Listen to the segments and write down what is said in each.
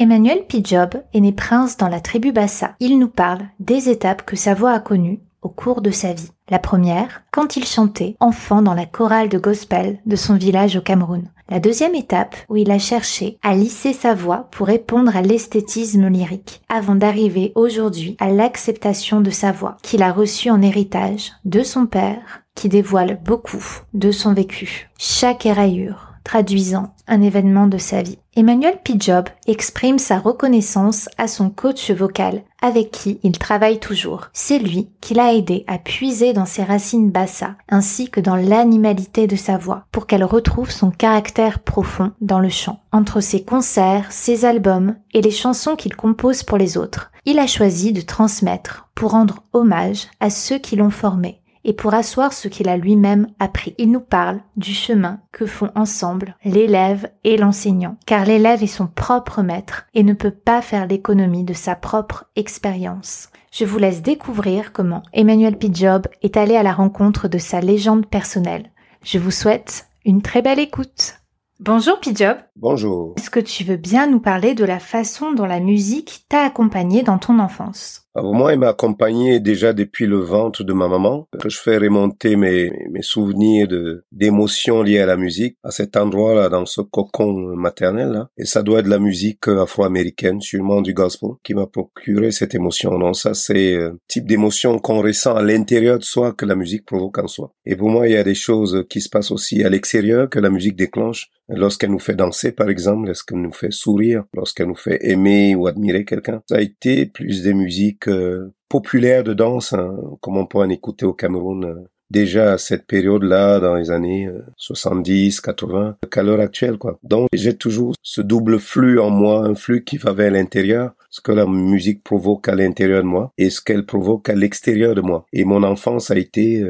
Emmanuel Pijob est né prince dans la tribu Bassa. Il nous parle des étapes que sa voix a connues au cours de sa vie. La première, quand il chantait enfant dans la chorale de gospel de son village au Cameroun. La deuxième étape, où il a cherché à lisser sa voix pour répondre à l'esthétisme lyrique, avant d'arriver aujourd'hui à l'acceptation de sa voix, qu'il a reçue en héritage de son père, qui dévoile beaucoup de son vécu. Chaque éraillure, traduisant un événement de sa vie. Emmanuel Pijob exprime sa reconnaissance à son coach vocal, avec qui il travaille toujours. C'est lui qui l'a aidé à puiser dans ses racines bassa, ainsi que dans l'animalité de sa voix, pour qu'elle retrouve son caractère profond dans le chant. Entre ses concerts, ses albums et les chansons qu'il compose pour les autres, il a choisi de transmettre pour rendre hommage à ceux qui l'ont formé et pour asseoir ce qu'il a lui-même appris. Il nous parle du chemin que font ensemble l'élève et l'enseignant, car l'élève est son propre maître et ne peut pas faire l'économie de sa propre expérience. Je vous laisse découvrir comment Emmanuel Pijob est allé à la rencontre de sa légende personnelle. Je vous souhaite une très belle écoute. Bonjour Pijob. Bonjour. Est-ce que tu veux bien nous parler de la façon dont la musique t'a accompagné dans ton enfance? Alors moi, il m'a accompagné déjà depuis le ventre de ma maman. Je fais remonter mes, souvenirs d'émotions liées à la musique à cet endroit-là, dans ce cocon maternel. Là. Et ça doit être la musique afro-américaine, sûrement du gospel, qui m'a procuré cette émotion. Non, ça c'est le type d'émotion qu'on ressent à l'intérieur de soi que la musique provoque en soi. Et pour moi, il y a des choses qui se passent aussi à l'extérieur que la musique déclenche. Lorsqu'elle nous fait danser, par exemple, lorsqu'elle nous fait sourire, lorsqu'elle nous fait aimer ou admirer quelqu'un. Ça a été plus des musiques euh, populaire de danse, hein, comme on peut en écouter au Cameroun euh, déjà à cette période-là, dans les années 70, euh, 80, qu'à l'heure actuelle, quoi. Donc, j'ai toujours ce double flux en moi, un flux qui va vers l'intérieur, ce que la musique provoque à l'intérieur de moi, et ce qu'elle provoque à l'extérieur de moi. Et mon enfance a été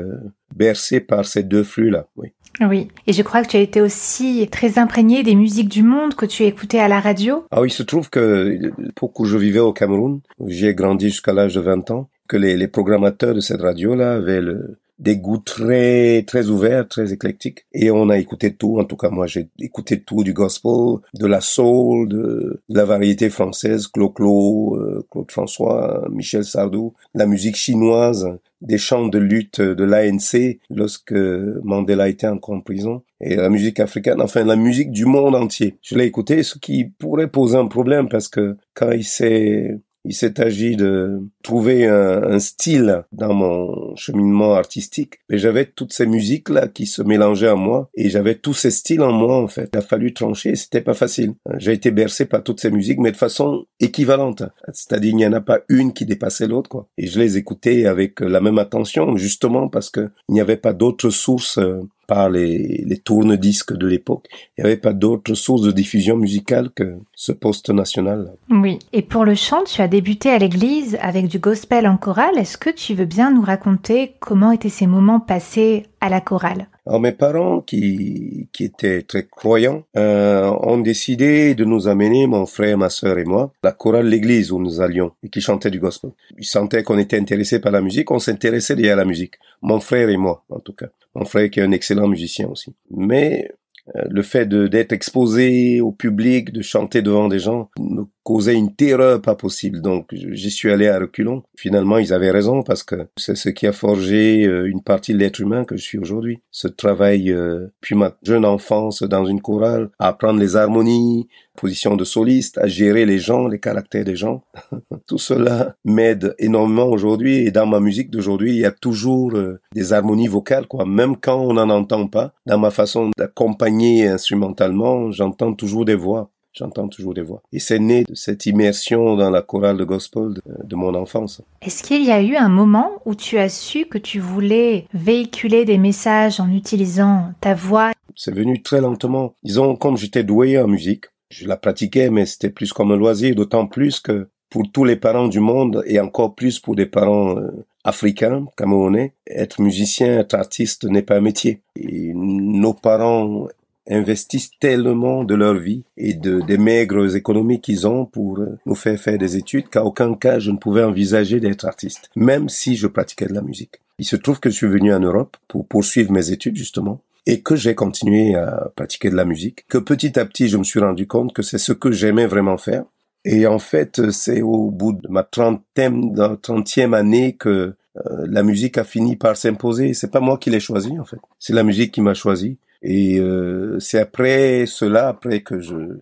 bercée par ces deux flux-là, oui. Oui, et je crois que tu as été aussi très imprégné des musiques du monde que tu écoutais à la radio. Ah oui, il se trouve que pour je vivais au Cameroun, j'ai grandi jusqu'à l'âge de 20 ans, que les, les programmateurs de cette radio-là avaient le, des goûts très très ouverts, très éclectiques. Et on a écouté tout. En tout cas, moi, j'ai écouté tout du gospel, de la soul, de, la variété française, Claude Claude, euh, Claude François, Michel Sardou, la musique chinoise, des chants de lutte de l'ANC lorsque Mandela était encore en prison et la musique africaine, enfin la musique du monde entier. Je l'ai écouté, ce qui pourrait poser un problème parce que quand il s'est il s'est agi de trouver un, style dans mon cheminement artistique. Et j'avais toutes ces musiques-là qui se mélangeaient en moi et j'avais tous ces styles en moi, en fait. Il a fallu trancher, c'était pas facile. J'ai été bercé par toutes ces musiques, mais de façon équivalente. C'est-à-dire, il n'y en a pas une qui dépassait l'autre, quoi. Et je les écoutais avec la même attention, justement parce que il n'y avait pas d'autres sources euh, par les, les tourne-disques de l'époque. Il n'y avait pas d'autres sources de diffusion musicale que ce poste national. Oui. Et pour le chant, tu as débuté à l'église avec du gospel en chorale. Est-ce que tu veux bien nous raconter comment étaient ces moments passés à la chorale? Alors mes parents, qui, qui étaient très croyants, euh, ont décidé de nous amener, mon frère, ma sœur et moi, la chorale l'église où nous allions et qui chantait du gospel. Ils sentaient qu'on était intéressés par la musique, on s'intéressait déjà à la musique. Mon frère et moi, en tout cas. Mon frère qui est un excellent musicien aussi. Mais euh, le fait d'être exposé au public, de chanter devant des gens, me causait une terreur pas possible. Donc j'y suis allé à reculons. Finalement, ils avaient raison parce que c'est ce qui a forgé euh, une partie de l'être humain que je suis aujourd'hui. Ce travail, euh, puis ma jeune enfance dans une chorale, à apprendre les harmonies, position de soliste, à gérer les gens, les caractères des gens. Tout cela m'aide énormément aujourd'hui et dans ma musique d'aujourd'hui, il y a toujours euh, des harmonies vocales, quoi. Même quand on n'en entend pas, dans ma façon d'accompagner instrumentalement, j'entends toujours des voix. J'entends toujours des voix. Et c'est né de cette immersion dans la chorale de gospel de, de mon enfance. Est-ce qu'il y a eu un moment où tu as su que tu voulais véhiculer des messages en utilisant ta voix? C'est venu très lentement. Disons, comme j'étais doué en musique, je la pratiquais, mais c'était plus comme un loisir, d'autant plus que pour tous les parents du monde et encore plus pour des parents euh, africains, camerounais, être musicien, être artiste n'est pas un métier. Et nos parents investissent tellement de leur vie et de, des maigres économies qu'ils ont pour euh, nous faire faire des études qu'à aucun cas je ne pouvais envisager d'être artiste, même si je pratiquais de la musique. Il se trouve que je suis venu en Europe pour poursuivre mes études justement et que j'ai continué à pratiquer de la musique, que petit à petit je me suis rendu compte que c'est ce que j'aimais vraiment faire. Et en fait, c'est au bout de ma trentaine, trentième année que euh, la musique a fini par s'imposer. C'est pas moi qui l'ai choisi en fait, c'est la musique qui m'a choisi. Et euh, c'est après cela, après que je, euh,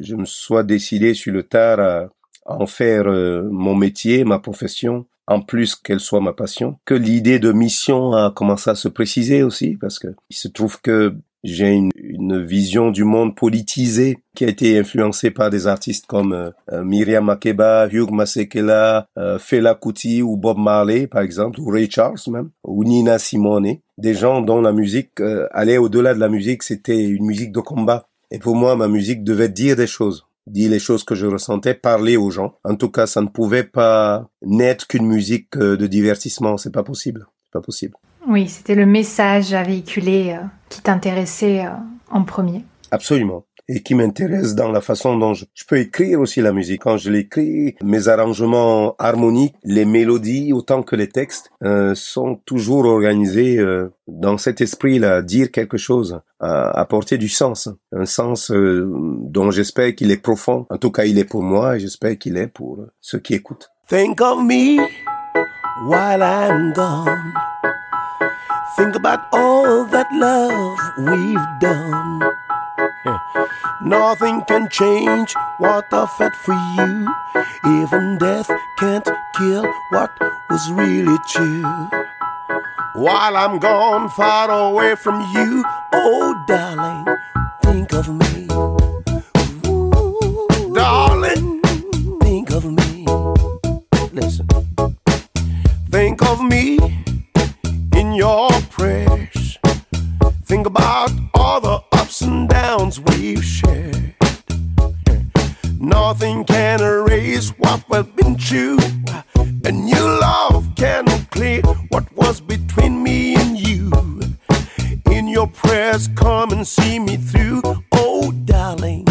je me sois décidé sur le tard à, en faire euh, mon métier, ma profession, en plus qu'elle soit ma passion, que l'idée de mission a commencé à se préciser aussi, parce que il se trouve que j'ai une, une, vision du monde politisé qui a été influencée par des artistes comme euh, Miriam Makeba, Hugh Masekela, euh, Fela Kuti ou Bob Marley par exemple, ou Ray Charles même, ou Nina Simone, des gens dont la musique euh, allait au-delà de la musique, c'était une musique de combat. Et pour moi, ma musique devait dire des choses dire les choses que je ressentais, parler aux gens. En tout cas, ça ne pouvait pas n'être qu'une musique euh, de divertissement. C'est pas possible. C'est pas possible. Oui, c'était le message à véhiculer euh, qui t'intéressait euh, en premier. Absolument et qui m'intéresse dans la façon dont je, je, peux écrire aussi la musique. Quand je l'écris, mes arrangements harmoniques, les mélodies autant que les textes euh, sont toujours organisés euh, dans cet esprit-là, dire quelque chose, apporter du sens, un sens euh, dont j'espère qu'il est profond. En tout cas, il est pour moi et j'espère qu'il est pour ceux qui écoutent. Think of me while I'm gone. Think about all that love we've done. Nothing can change what I felt for you. Even death can't kill what was really true. While I'm gone far away from you, oh darling, think of me. Ooh, darling, think of me. Listen, think of me in your prayers. Think about all the ups and downs we've shared. Nothing can erase what we've been through, and your love can clear what was between me and you. In your prayers, come and see me through. Oh, darling,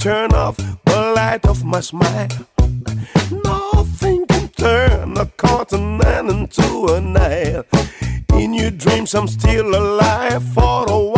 turn off the light of my smile. Nothing can turn a continent into a Nile. In your dreams, I'm still alive for a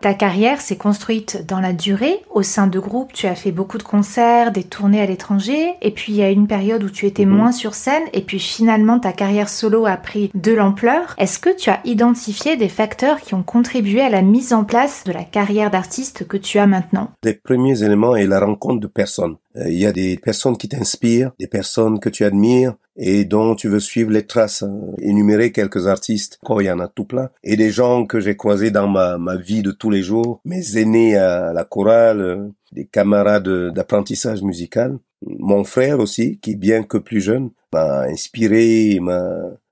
Ta carrière s'est construite dans la durée. Au sein de groupes, tu as fait beaucoup de concerts, des tournées à l'étranger. Et puis, il y a une période où tu étais Mhm. moins sur scène. Et puis, finalement, ta carrière solo a pris de l'ampleur. Est-ce que tu as identifié des facteurs qui ont contribué à la mise en place de la carrière d'artiste que tu as maintenant? Les premiers éléments est la rencontre de personnes. Euh, Il y a des personnes qui t'inspirent, des personnes que tu admires et dont tu veux suivre les traces. hein. Énumérer quelques artistes, il y en a tout plein. Et des gens que j'ai croisés dans ma, ma vie de tous les jours, mes aînés à la chorale, euh, des camarades d'apprentissage musical. Mon frère aussi, qui bien que plus jeune, m'a inspiré, m'a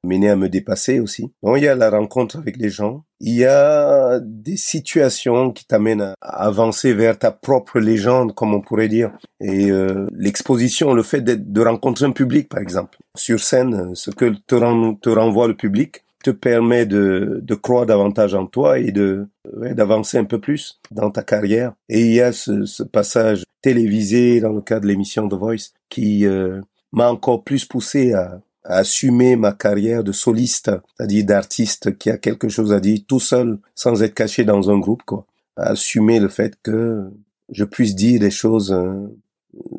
mené à me dépasser aussi. Donc il y a la rencontre avec les gens, il y a des situations qui t'amènent à avancer vers ta propre légende, comme on pourrait dire. Et euh, l'exposition, le fait de rencontrer un public, par exemple. Sur scène, ce que te, te renvoie le public te permet de, de croire davantage en toi et de d'avancer un peu plus dans ta carrière. Et il y a ce, ce passage télévisé dans le cadre de l'émission The Voice qui euh, m'a encore plus poussé à, à assumer ma carrière de soliste, c'est-à-dire d'artiste qui a quelque chose à dire tout seul, sans être caché dans un groupe, quoi. À assumer le fait que je puisse dire des choses euh,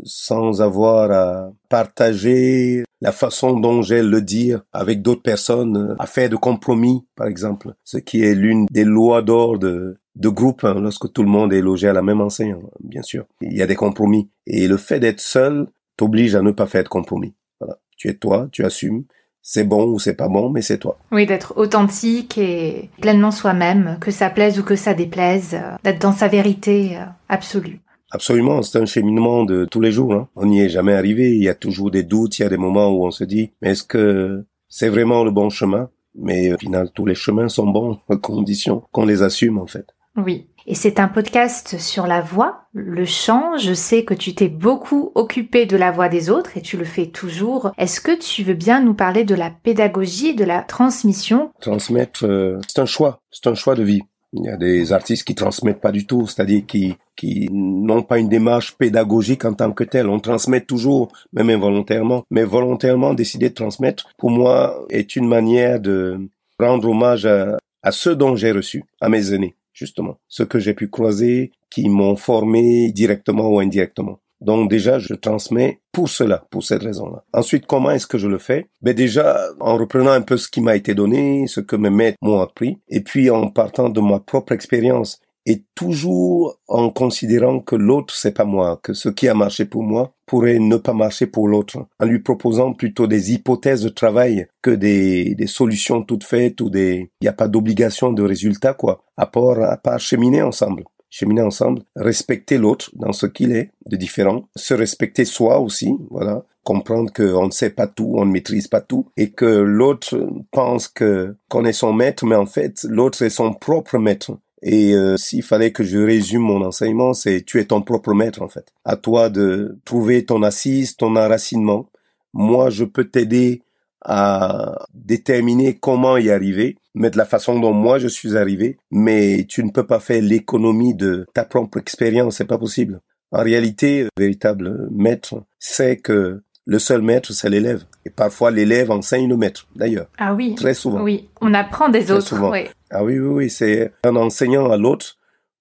sans avoir à partager la façon dont j'ai le dire avec d'autres personnes, à faire de compromis, par exemple, ce qui est l'une des lois d'or de, de groupe, hein, lorsque tout le monde est logé à la même enseigne, bien sûr. Il y a des compromis. Et le fait d'être seul t'oblige à ne pas faire de compromis. Voilà. Tu es toi, tu assumes. C'est bon ou c'est pas bon, mais c'est toi. Oui, d'être authentique et pleinement soi-même, que ça plaise ou que ça déplaise, d'être dans sa vérité euh, absolue. Absolument, c'est un cheminement de tous les jours. Hein. On n'y est jamais arrivé. Il y a toujours des doutes. Il y a des moments où on se dit, mais est-ce que c'est vraiment le bon chemin? Mais au final, tous les chemins sont bons, à condition qu'on les assume en fait. Oui. Et c'est un podcast sur la voix, le chant. Je sais que tu t'es beaucoup occupé de la voix des autres et tu le fais toujours. Est-ce que tu veux bien nous parler de la pédagogie, de la transmission? Transmettre, euh, c'est un choix, c'est un choix de vie. Il y a des artistes qui transmettent pas du tout, c'est-à-dire qui qui n'ont pas une démarche pédagogique en tant que telle. On transmet toujours, même involontairement, mais volontairement décider de transmettre, pour moi, est une manière de rendre hommage à, à ceux dont j'ai reçu, à mes aînés, justement, ceux que j'ai pu croiser, qui m'ont formé directement ou indirectement. Donc déjà, je transmets pour cela, pour cette raison-là. Ensuite, comment est-ce que je le fais? Ben déjà, en reprenant un peu ce qui m'a été donné, ce que mes maîtres m'ont appris, et puis en partant de ma propre expérience, et toujours en considérant que l'autre c'est pas moi, que ce qui a marché pour moi pourrait ne pas marcher pour l'autre, en lui proposant plutôt des hypothèses de travail que des, des solutions toutes faites ou des, il n'y a pas d'obligation de résultat quoi, à part, à part cheminer ensemble. Cheminer ensemble, respecter l'autre dans ce qu'il est de différent, se respecter soi aussi, voilà, comprendre qu'on ne sait pas tout, on ne maîtrise pas tout, et que l'autre pense que qu'on est son maître, mais en fait l'autre est son propre maître. Et euh, s'il fallait que je résume mon enseignement, c'est tu es ton propre maître en fait. À toi de trouver ton assise, ton enracinement. Moi, je peux t'aider à déterminer comment y arriver, mais de la façon dont moi je suis arrivé, mais tu ne peux pas faire l'économie de ta propre expérience, c'est pas possible. En réalité, le véritable maître sait que le seul maître, c'est l'élève. Et parfois, l'élève enseigne le maître, d'ailleurs. Ah oui. Très souvent. Oui, on apprend des Très autres. souvent. oui. Ah oui, oui, oui, c'est en enseignant à l'autre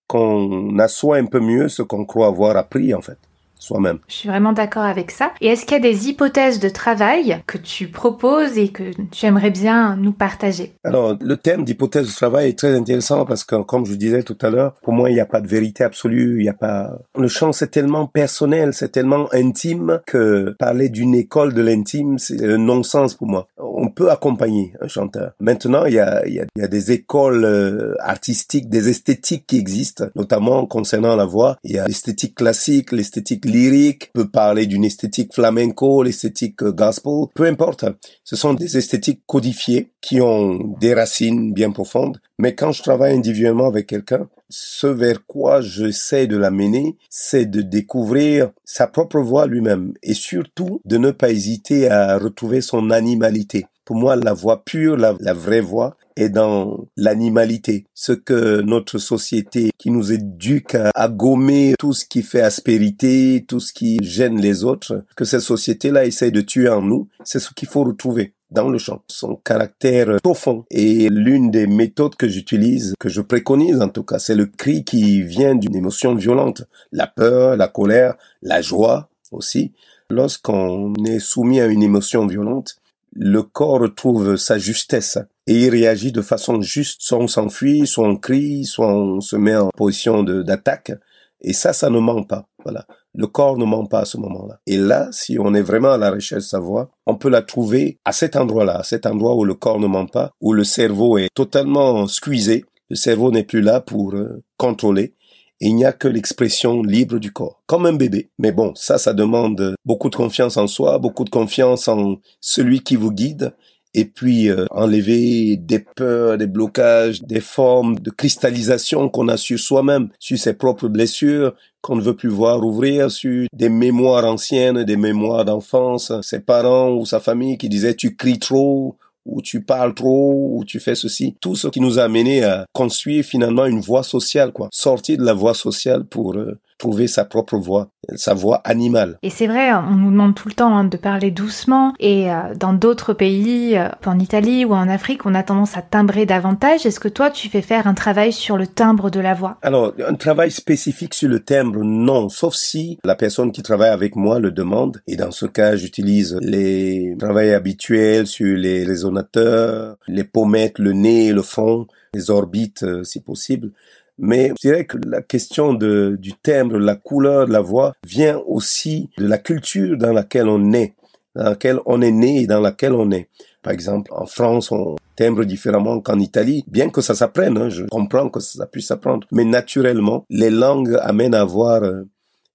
qu'on assoit un peu mieux ce qu'on croit avoir appris, en fait. Soi-même. Je suis vraiment d'accord avec ça. Et est-ce qu'il y a des hypothèses de travail que tu proposes et que tu aimerais bien nous partager? Alors, le thème d'hypothèse de travail est très intéressant parce que, comme je disais tout à l'heure, pour moi, il n'y a pas de vérité absolue, il n'y a pas... Le chant, c'est tellement personnel, c'est tellement intime que parler d'une école de l'intime, c'est un non-sens pour moi. On peut accompagner un chanteur. Maintenant, il y a, il y a, il y a des écoles euh, artistiques, des esthétiques qui existent, notamment concernant la voix. Il y a l'esthétique classique, l'esthétique lyrique, peut parler d'une esthétique flamenco, l'esthétique euh, gospel, peu importe. Ce sont des esthétiques codifiées qui ont des racines bien profondes. Mais quand je travaille individuellement avec quelqu'un, ce vers quoi j'essaie de l'amener, c'est de découvrir sa propre voix lui-même et surtout de ne pas hésiter à retrouver son animalité. Pour moi, la voix pure, la, vraie voix, est dans l'animalité. Ce que notre société qui nous éduque à, à, gommer tout ce qui fait aspérité, tout ce qui gêne les autres, que cette société-là essaie de tuer en nous, c'est ce qu'il faut retrouver dans le chant, son caractère profond. Et l'une des méthodes que j'utilise, que je préconise en tout cas, c'est le cri qui vient d'une émotion violente. La peur, la colère, la joie aussi. Lorsqu'on est soumis à une émotion violente, le corps retrouve sa justesse et il réagit de façon juste. Soit on s'enfuit, soit on crie, soit on se met en position d'attaque. Et ça, ça ne ment pas. Voilà. Le corps ne ment pas à ce moment-là. Et là, si on est vraiment à la recherche de sa voix, on peut la trouver à cet endroit-là, à cet endroit où le corps ne ment pas, où le cerveau est totalement squeezé. Le cerveau n'est plus là pour euh, contrôler. Il n'y a que l'expression libre du corps, comme un bébé. Mais bon, ça, ça demande beaucoup de confiance en soi, beaucoup de confiance en celui qui vous guide, et puis euh, enlever des peurs, des blocages, des formes de cristallisation qu'on a sur soi-même, sur ses propres blessures qu'on ne veut plus voir ouvrir, sur des mémoires anciennes, des mémoires d'enfance, ses parents ou sa famille qui disaient tu cries trop ou tu parles trop, ou tu fais ceci. Tout ce qui nous a amené à construire finalement une voie sociale, quoi. Sortir de la voie sociale pour euh, trouver sa propre voix, sa voix animale. Et c'est vrai, on nous demande tout le temps hein, de parler doucement. Et euh, dans d'autres pays, euh, en Italie ou en Afrique, on a tendance à timbrer davantage. Est-ce que toi, tu fais faire un travail sur le timbre de la voix? Alors, un travail spécifique sur le timbre, non. Sauf si la personne qui travaille avec moi le demande. Et dans ce cas, j'utilise les travails habituels sur les résonateurs, les pommettes, le nez, le fond, les orbites, euh, si possible. Mais je dirais que la question de, du timbre, la couleur de la voix vient aussi de la culture dans laquelle on est, dans laquelle on est né et dans laquelle on est. Par exemple, en France, on timbre différemment qu'en Italie, bien que ça s'apprenne, hein, je comprends que ça puisse s'apprendre, mais naturellement, les langues amènent à avoir euh,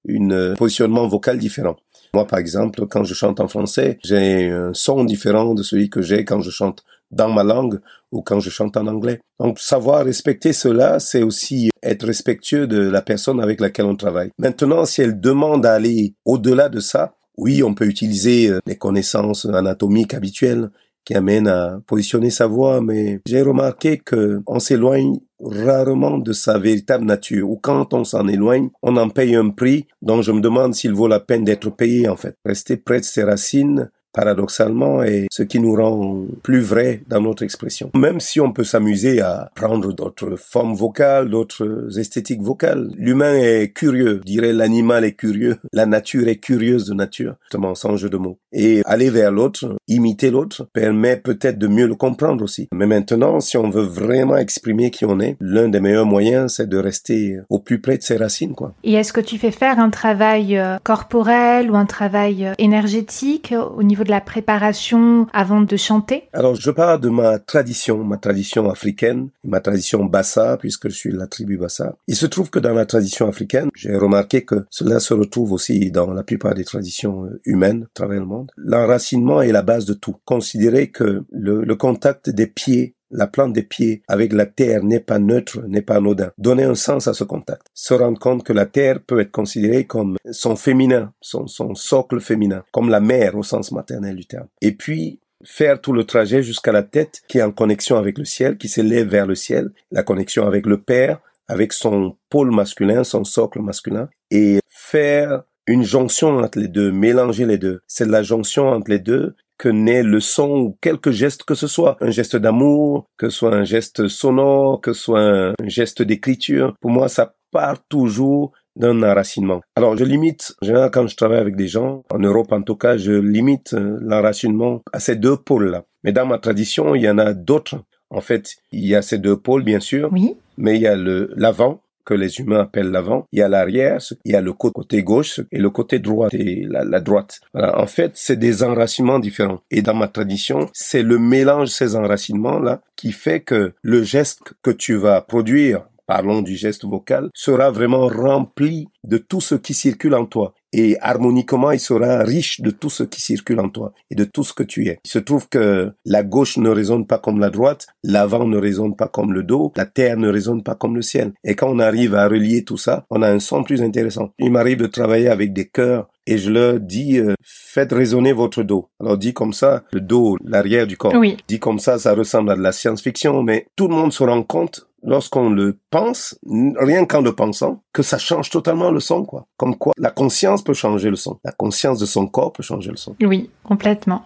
un positionnement vocal différent. Moi, par exemple, quand je chante en français, j'ai un son différent de celui que j'ai quand je chante dans ma langue ou quand je chante en anglais. Donc savoir respecter cela, c'est aussi être respectueux de la personne avec laquelle on travaille. Maintenant, si elle demande à aller au-delà de ça, oui, on peut utiliser euh, les connaissances anatomiques habituelles qui amènent à positionner sa voix, mais j'ai remarqué que on s'éloigne rarement de sa véritable nature, ou quand on s'en éloigne, on en paye un prix dont je me demande s'il vaut la peine d'être payé en fait. Rester près de ses racines, paradoxalement, est ce qui nous rend plus vrai dans notre expression. Même si on peut s'amuser à prendre d'autres formes vocales, d'autres esthétiques vocales, l'humain est curieux, je dirais l'animal est curieux, la nature est curieuse de nature, justement sans jeu de mots. Et aller vers l'autre, imiter l'autre, permet peut-être de mieux le comprendre aussi. Mais maintenant, si on veut vraiment exprimer qui on est, l'un des meilleurs moyens, c'est de rester au plus près de ses racines, quoi. Et est-ce que tu fais faire un travail euh, corporel ou un travail euh, énergétique au niveau de la préparation avant de chanter? Alors, je parle de ma tradition, ma tradition africaine, ma tradition Bassa, puisque je suis de la tribu Bassa. Il se trouve que dans la tradition africaine, j'ai remarqué que cela se retrouve aussi dans la plupart des traditions euh, humaines à travers le monde. L'enracinement est la base de tout. Considérer que le contact des pieds la plante des pieds avec la terre n'est pas neutre, n'est pas anodin. Donner un sens à ce contact. Se rendre compte que la terre peut être considérée comme son féminin, son, son socle féminin, comme la mère au sens maternel du terme. Et puis, faire tout le trajet jusqu'à la tête qui est en connexion avec le ciel, qui s'élève vers le ciel, la connexion avec le Père, avec son pôle masculin, son socle masculin, et faire une jonction entre les deux, mélanger les deux. C'est la jonction entre les deux que naît le son ou quelque geste que ce soit. Un geste d'amour, que ce soit un geste sonore, que ce soit un geste d'écriture. Pour moi, ça part toujours d'un enracinement. Alors, je limite, en général, quand je travaille avec des gens, en Europe en tout cas, je limite euh, l'enracinement à ces deux pôles-là. Mais dans ma tradition, il y en a d'autres. En fait, il y a ces deux pôles, bien sûr. Oui. Mais il y a le l'avant que les humains appellent l'avant, il y a l'arrière, il y a le côté gauche et le côté droit et la, droite. En fait, c'est des enracinements différents. Et dans ma tradition, c'est le mélange de ces enracinements-là qui fait que le geste que tu vas produire parlons du geste vocal, sera vraiment rempli de tout ce qui circule en toi. Et harmoniquement, il sera riche de tout ce qui circule en toi et de tout ce que tu es. Il se trouve que la gauche ne résonne pas comme la droite, l'avant ne résonne pas comme le dos, la terre ne résonne pas comme le ciel. Et quand on arrive à relier tout ça, on a un son plus intéressant. Il m'arrive de travailler avec des chœurs et je leur dis euh, faites résonner votre dos. Alors dit comme ça, le dos, l'arrière du corps. Oui. Dit comme ça, ça ressemble à de la science-fiction, mais tout le monde se rend compte lorsqu'on le pense, rien qu'en le pensant, que ça change totalement le son, quoi. Comme quoi, la conscience peut changer le son. La conscience de son corps peut changer le son. Oui, complètement.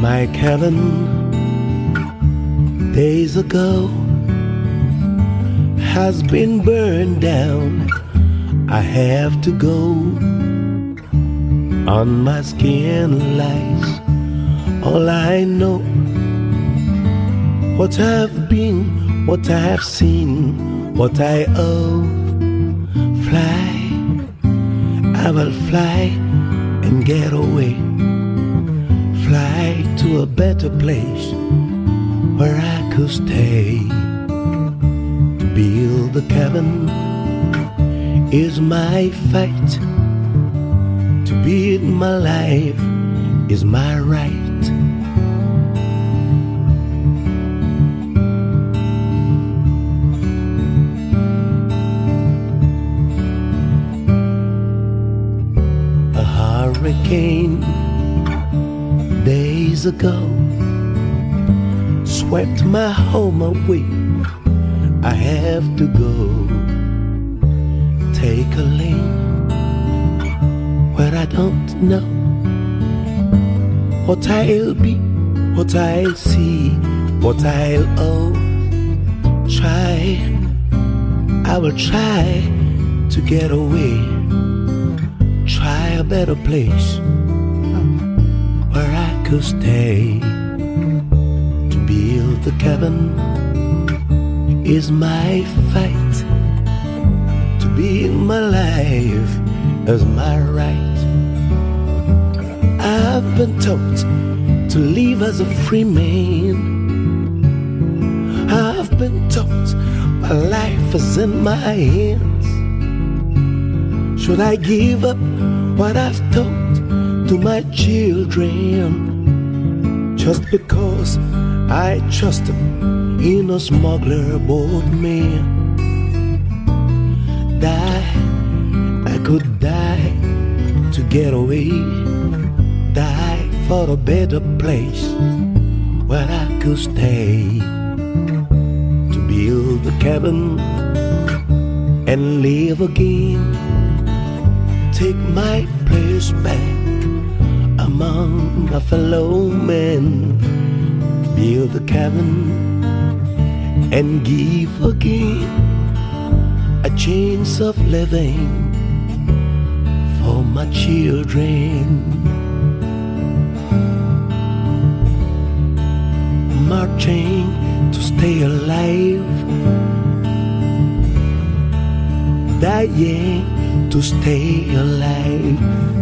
My cabin days ago has been burned down. I have to go. On my skin lies all I know. What I've been, what I've seen, what I owe. Fly, I will fly and get away. Fly to a better place where I could stay. Build the cabin is my fight. To build my life is my right. A hurricane days ago swept my home away. I have to go take a lane where I don't know what I'll be, what I'll see, what I'll owe. Try, I will try to get away. Try a better place where I could stay. To build the cabin is my fight. To be in my life is my right. I've been taught to live as a free man. I've been taught my life is in my hands. Should I give up what I've taught to my children just because I trusted in a smuggler boat man? Die, I could die to get away, die for a better place where I could stay. To build a cabin and live again take my place back among my fellow men. Build a cabin and give again a chance of living for my children. Marching to stay alive, dying to stay alive.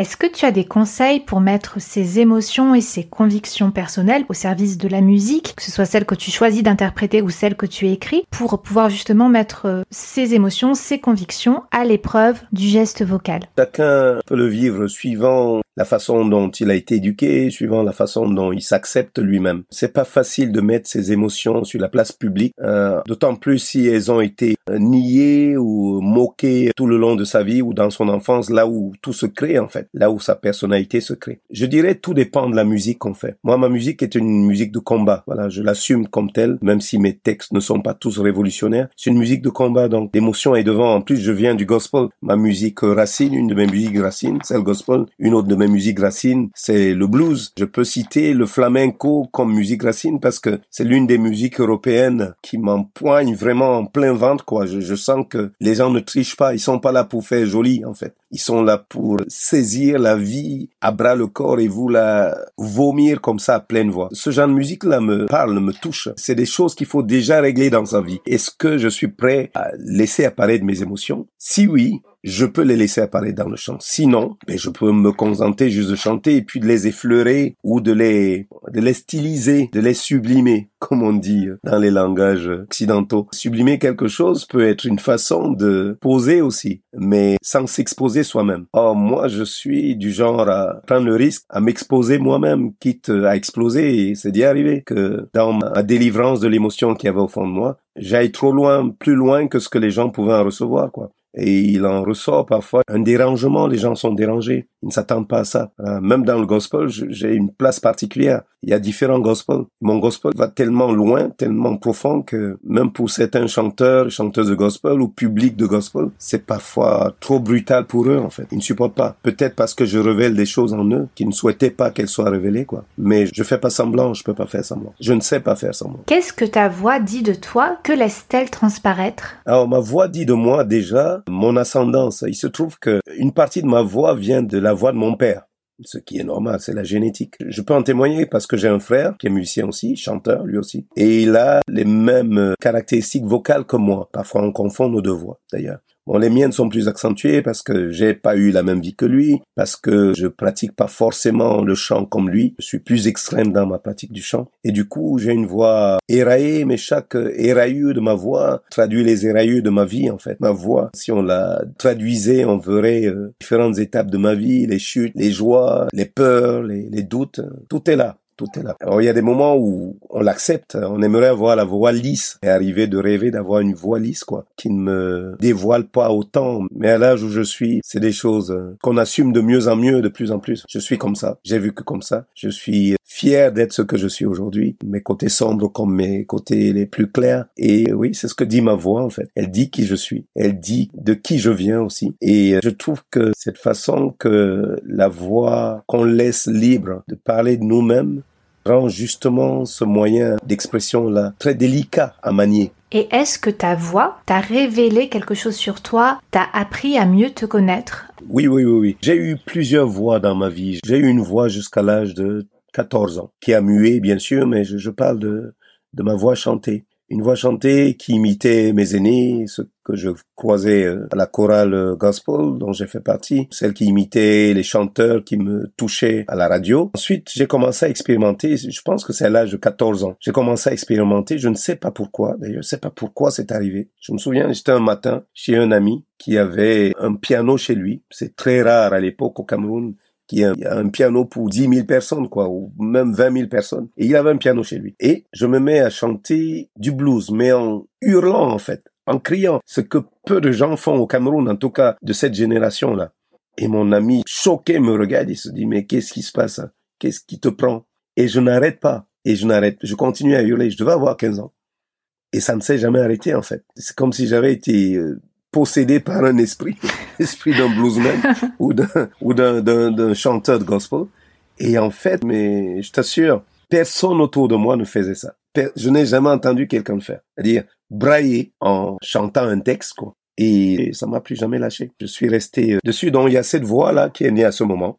Est-ce que tu as des conseils pour mettre ses émotions et ses convictions personnelles au service de la musique, que ce soit celle que tu choisis d'interpréter ou celle que tu écris, pour pouvoir justement mettre euh, ses émotions, ses convictions à l'épreuve du geste vocal? Chacun peut le vivre suivant la façon dont il a été éduqué, suivant la façon dont il s'accepte lui-même. C'est pas facile de mettre ses émotions sur la place publique, euh, d'autant plus si elles ont été euh, niées ou moquées tout le long de sa vie ou dans son enfance, là où tout se crée en fait. Là où sa personnalité se crée. Je dirais tout dépend de la musique qu'on fait. Moi, ma musique est une musique de combat. Voilà, je l'assume comme telle, même si mes textes ne sont pas tous révolutionnaires. C'est une musique de combat, donc l'émotion est devant. En plus, je viens du gospel. Ma musique racine, une de mes musiques racines, c'est le gospel. Une autre de mes musiques racines, c'est le blues. Je peux citer le flamenco comme musique racine parce que c'est l'une des musiques européennes qui m'empoigne vraiment en plein ventre, quoi. Je, je sens que les gens ne trichent pas. Ils sont pas là pour faire joli, en fait. Ils sont là pour saisir la vie à bras le corps et vous la vomir comme ça à pleine voix. Ce genre de musique-là me parle, me touche. C'est des choses qu'il faut déjà régler dans sa vie. Est-ce que je suis prêt à laisser apparaître mes émotions? Si oui, je peux les laisser apparaître dans le chant. Sinon, ben, je peux me contenter juste de chanter et puis de les effleurer ou de les, de les styliser, de les sublimer, comme on dit dans les langages occidentaux. Sublimer quelque chose peut être une façon de poser aussi, mais sans s'exposer soi-même. Or, moi, je suis du genre à prendre le risque, à m'exposer moi-même, quitte à exploser. Et c'est d'y arriver que dans ma délivrance de l'émotion qu'il y avait au fond de moi, j'aille trop loin, plus loin que ce que les gens pouvaient en recevoir, quoi et il en ressort parfois un dérangement, les gens sont dérangés, ils ne s'attendent pas à ça. Même dans le gospel, j'ai une place particulière. Il y a différents gospels. Mon gospel va tellement loin, tellement profond que même pour certains chanteurs, chanteuses de gospel ou public de gospel, c'est parfois trop brutal pour eux en fait. Ils ne supportent pas. Peut-être parce que je révèle des choses en eux qu'ils ne souhaitaient pas qu'elles soient révélées quoi. Mais je fais pas semblant, je peux pas faire semblant. Je ne sais pas faire semblant. Qu'est-ce que ta voix dit de toi? Que laisse-t-elle transparaître? Alors ma voix dit de moi déjà mon ascendance. Il se trouve que une partie de ma voix vient de la voix de mon père ce qui est normal, c'est la génétique. Je peux en témoigner parce que j'ai un frère qui est musicien aussi, chanteur lui aussi, et il a les mêmes caractéristiques vocales que moi. Parfois on confond nos deux voix d'ailleurs. Bon, les miennes sont plus accentuées parce que j'ai pas eu la même vie que lui, parce que je pratique pas forcément le chant comme lui. Je suis plus extrême dans ma pratique du chant. Et du coup, j'ai une voix éraillée, mais chaque érailleux de ma voix traduit les érailleux de ma vie, en fait. Ma voix, si on la traduisait, on verrait euh, différentes étapes de ma vie, les chutes, les joies, les peurs, les, les doutes. Tout est là Alors, il y a des moments où on l'accepte, on aimerait avoir la voix lisse et arriver de rêver d'avoir une voix lisse, quoi, qui ne me dévoile pas autant. Mais à l'âge où je suis, c'est des choses qu'on assume de mieux en mieux, de plus en plus. Je suis comme ça. J'ai vu que comme ça. Je suis fier d'être ce que je suis aujourd'hui. Mes côtés sombres comme mes côtés les plus clairs. Et oui, c'est ce que dit ma voix, en fait. Elle dit qui je suis. Elle dit de qui je viens aussi. Et je trouve que cette façon que la voix qu'on laisse libre de parler de nous-mêmes rend justement ce moyen d'expression-là très délicat à manier. Et est-ce que ta voix t'a révélé quelque chose sur toi, t'a appris à mieux te connaître? Oui, oui, oui, oui. J'ai eu plusieurs voix dans ma vie. J'ai eu une voix jusqu'à l'âge de 14 ans, qui a mué, bien sûr, mais je, je parle de, de ma voix chantée une voix chantée qui imitait mes aînés, ce je croisais euh, à la chorale euh, gospel dont j'ai fait partie, celle qui imitait les chanteurs qui me touchaient à la radio. Ensuite, j'ai commencé à expérimenter, je pense que c'est à l'âge de 14 ans. J'ai commencé à expérimenter, je ne sais pas pourquoi, d'ailleurs, je sais pas pourquoi c'est arrivé. Je me souviens, j'étais un matin chez un ami qui avait un piano chez lui. C'est très rare à l'époque au Cameroun qui a un piano pour 10 000 personnes, quoi, ou même 20 000 personnes. Et il avait un piano chez lui. Et je me mets à chanter du blues, mais en hurlant, en fait, en criant. Ce que peu de gens font au Cameroun, en tout cas, de cette génération-là. Et mon ami, choqué, me regarde, il se dit, mais qu'est-ce qui se passe? Qu'est-ce qui te prend? Et je n'arrête pas. Et je n'arrête. Je continue à hurler. Je devais avoir 15 ans. Et ça ne s'est jamais arrêté, en fait. C'est comme si j'avais été euh, possédé par un esprit, esprit d'un bluesman ou d'un ou d'un, d'un, chanteur de gospel. Et en fait, mais je t'assure, personne autour de moi ne faisait ça. Je n'ai jamais entendu quelqu'un le faire. C'est-à-dire brailler en chantant un texte, quoi. Et ça m'a plus jamais lâché. Je suis resté euh, dessus. Donc il y a cette voix là qui est née à ce moment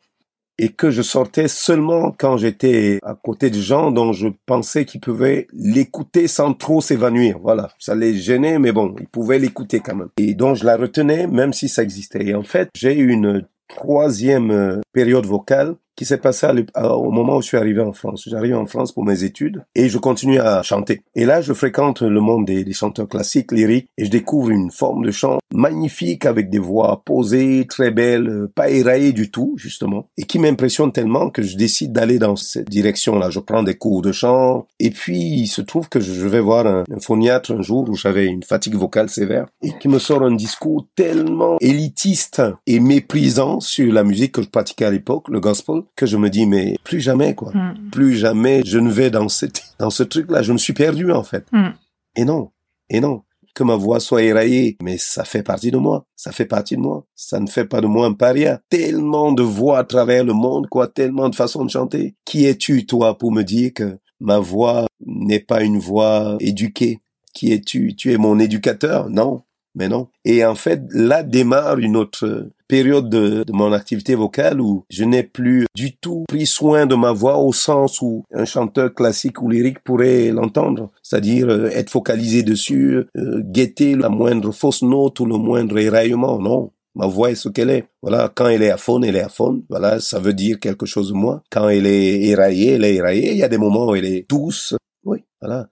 et que je sortais seulement quand j'étais à côté de gens dont je pensais qu'ils pouvaient l'écouter sans trop s'évanouir. Voilà, ça les gênait, mais bon, ils pouvaient l'écouter quand même. Et donc je la retenais même si ça existait. Et en fait, j'ai eu une troisième euh, période vocale qui s'est passé au moment où je suis arrivé en France. J'arrive en France pour mes études et je continue à chanter. Et là, je fréquente le monde des, des chanteurs classiques, lyriques, et je découvre une forme de chant magnifique avec des voix posées, très belles, euh, pas éraillées du tout, justement, et qui m'impressionne tellement que je décide d'aller dans cette direction-là. Je prends des cours de chant, et puis il se trouve que je vais voir un, un phoniatre un jour où j'avais une fatigue vocale sévère, et qui me sort un discours tellement élitiste et méprisant sur la musique que je pratiquais à l'époque, le gospel, que je me dis, mais plus jamais, quoi. Mm. Plus jamais je ne vais dans cette, dans ce truc-là. Je me suis perdu, en fait. Mm. Et non. Et non. Que ma voix soit éraillée, mais ça fait partie de moi. Ça fait partie de moi. Ça ne fait pas de moi un paria. Tellement de voix à travers le monde, quoi. Tellement de façons de chanter. Qui es-tu, toi, pour me dire que ma voix n'est pas une voix éduquée? Qui es-tu? Tu es mon éducateur? Non. Mais non. Et en fait, là démarre une autre période de, de mon activité vocale où je n'ai plus du tout pris soin de ma voix au sens où un chanteur classique ou lyrique pourrait l'entendre. C'est-à-dire euh, être focalisé dessus, euh, guetter la moindre fausse note ou le moindre éraillement. Non. Ma voix est ce qu'elle est. Voilà, quand elle est à faune, elle est à faune. Voilà, ça veut dire quelque chose de moi. Quand elle est éraillée, elle est éraillée. Il y a des moments où elle est douce. Oui, voilà.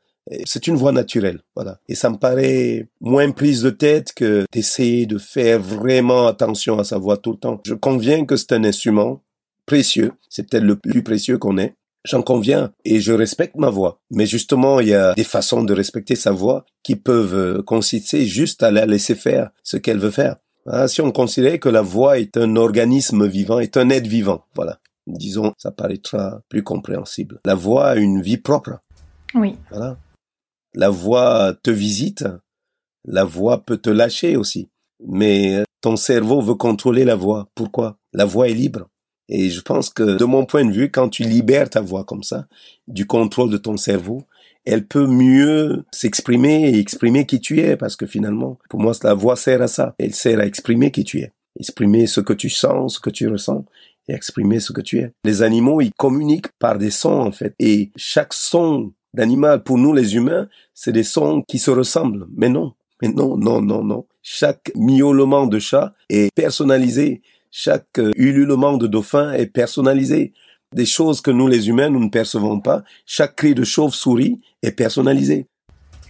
C'est une voix naturelle, voilà. Et ça me paraît moins prise de tête que d'essayer de faire vraiment attention à sa voix tout le temps. Je conviens que c'est un instrument précieux. C'est peut-être le plus précieux qu'on ait. J'en conviens et je respecte ma voix. Mais justement, il y a des façons de respecter sa voix qui peuvent euh, consister juste à la laisser faire ce qu'elle veut faire. Voilà, si on considère que la voix est un organisme vivant, est un être vivant, voilà. Disons, ça paraîtra plus compréhensible. La voix a une vie propre. Oui. Voilà. La voix te visite, la voix peut te lâcher aussi. Mais ton cerveau veut contrôler la voix. Pourquoi? La voix est libre. Et je pense que de mon point de vue, quand tu libères ta voix comme ça, du contrôle de ton cerveau, elle peut mieux s'exprimer et exprimer qui tu es, parce que finalement, pour moi, la voix sert à ça. Elle sert à exprimer qui tu es. Exprimer ce que tu sens, ce que tu ressens, et exprimer ce que tu es. Les animaux, ils communiquent par des sons, en fait. Et chaque son d'animal, pour nous les humains, c'est des sons qui se ressemblent. Mais non. Mais non, non, non, non. Chaque miaulement de chat est personnalisé. Chaque euh, ululement de dauphin est personnalisé. Des choses que nous les humains, nous ne percevons pas. Chaque cri de chauve-souris est personnalisé,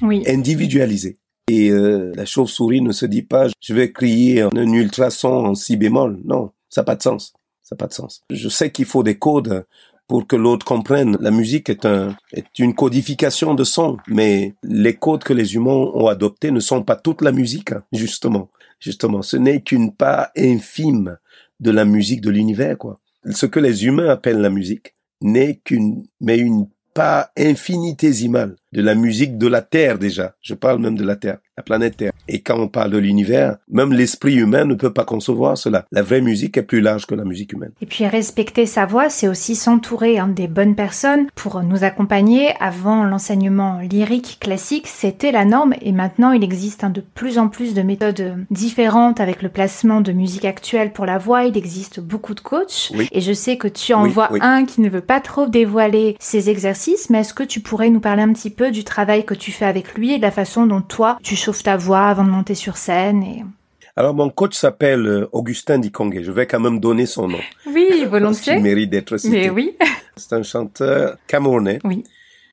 Oui. individualisé. Et euh, la chauve-souris ne se dit pas je vais crier en un ultrason en si bémol. Non, ça n'a pas de sens. Ça n'a pas de sens. Je sais qu'il faut des codes pour que l'autre comprenne. La musique est, un, est une codification de sons, mais les codes que les humains ont adoptés ne sont pas toute la musique, hein, justement. Justement, ce n'est qu'une part infime de la musique de l'univers, quoi. Ce que les humains appellent la musique n'est qu'une, mais une part infinitésimale de la musique de la Terre déjà. Je parle même de la Terre, la planète Terre. Et quand on parle de l'univers, même l'esprit humain ne peut pas concevoir cela. La vraie musique est plus large que la musique humaine. Et puis respecter sa voix, c'est aussi s'entourer hein, des bonnes personnes pour nous accompagner. Avant l'enseignement lyrique classique, c'était la norme et maintenant il existe hein, de plus en plus de méthodes euh, différentes avec le placement de musique actuelle pour la voix. Il existe beaucoup de coachs Oui. et je sais que tu en Oui, vois oui. un qui ne veut pas trop dévoiler ses exercices, mais est-ce que tu pourrais nous parler un petit peu du travail que tu fais avec lui et de la façon dont toi tu chauffes ta voix avant de monter sur scène et... Alors mon coach s'appelle euh, Augustin Dikongue. Je vais quand même donner son nom. Oui, volontiers. mérite d'être cité. Mais oui. C'est un chanteur camerounais. Oui.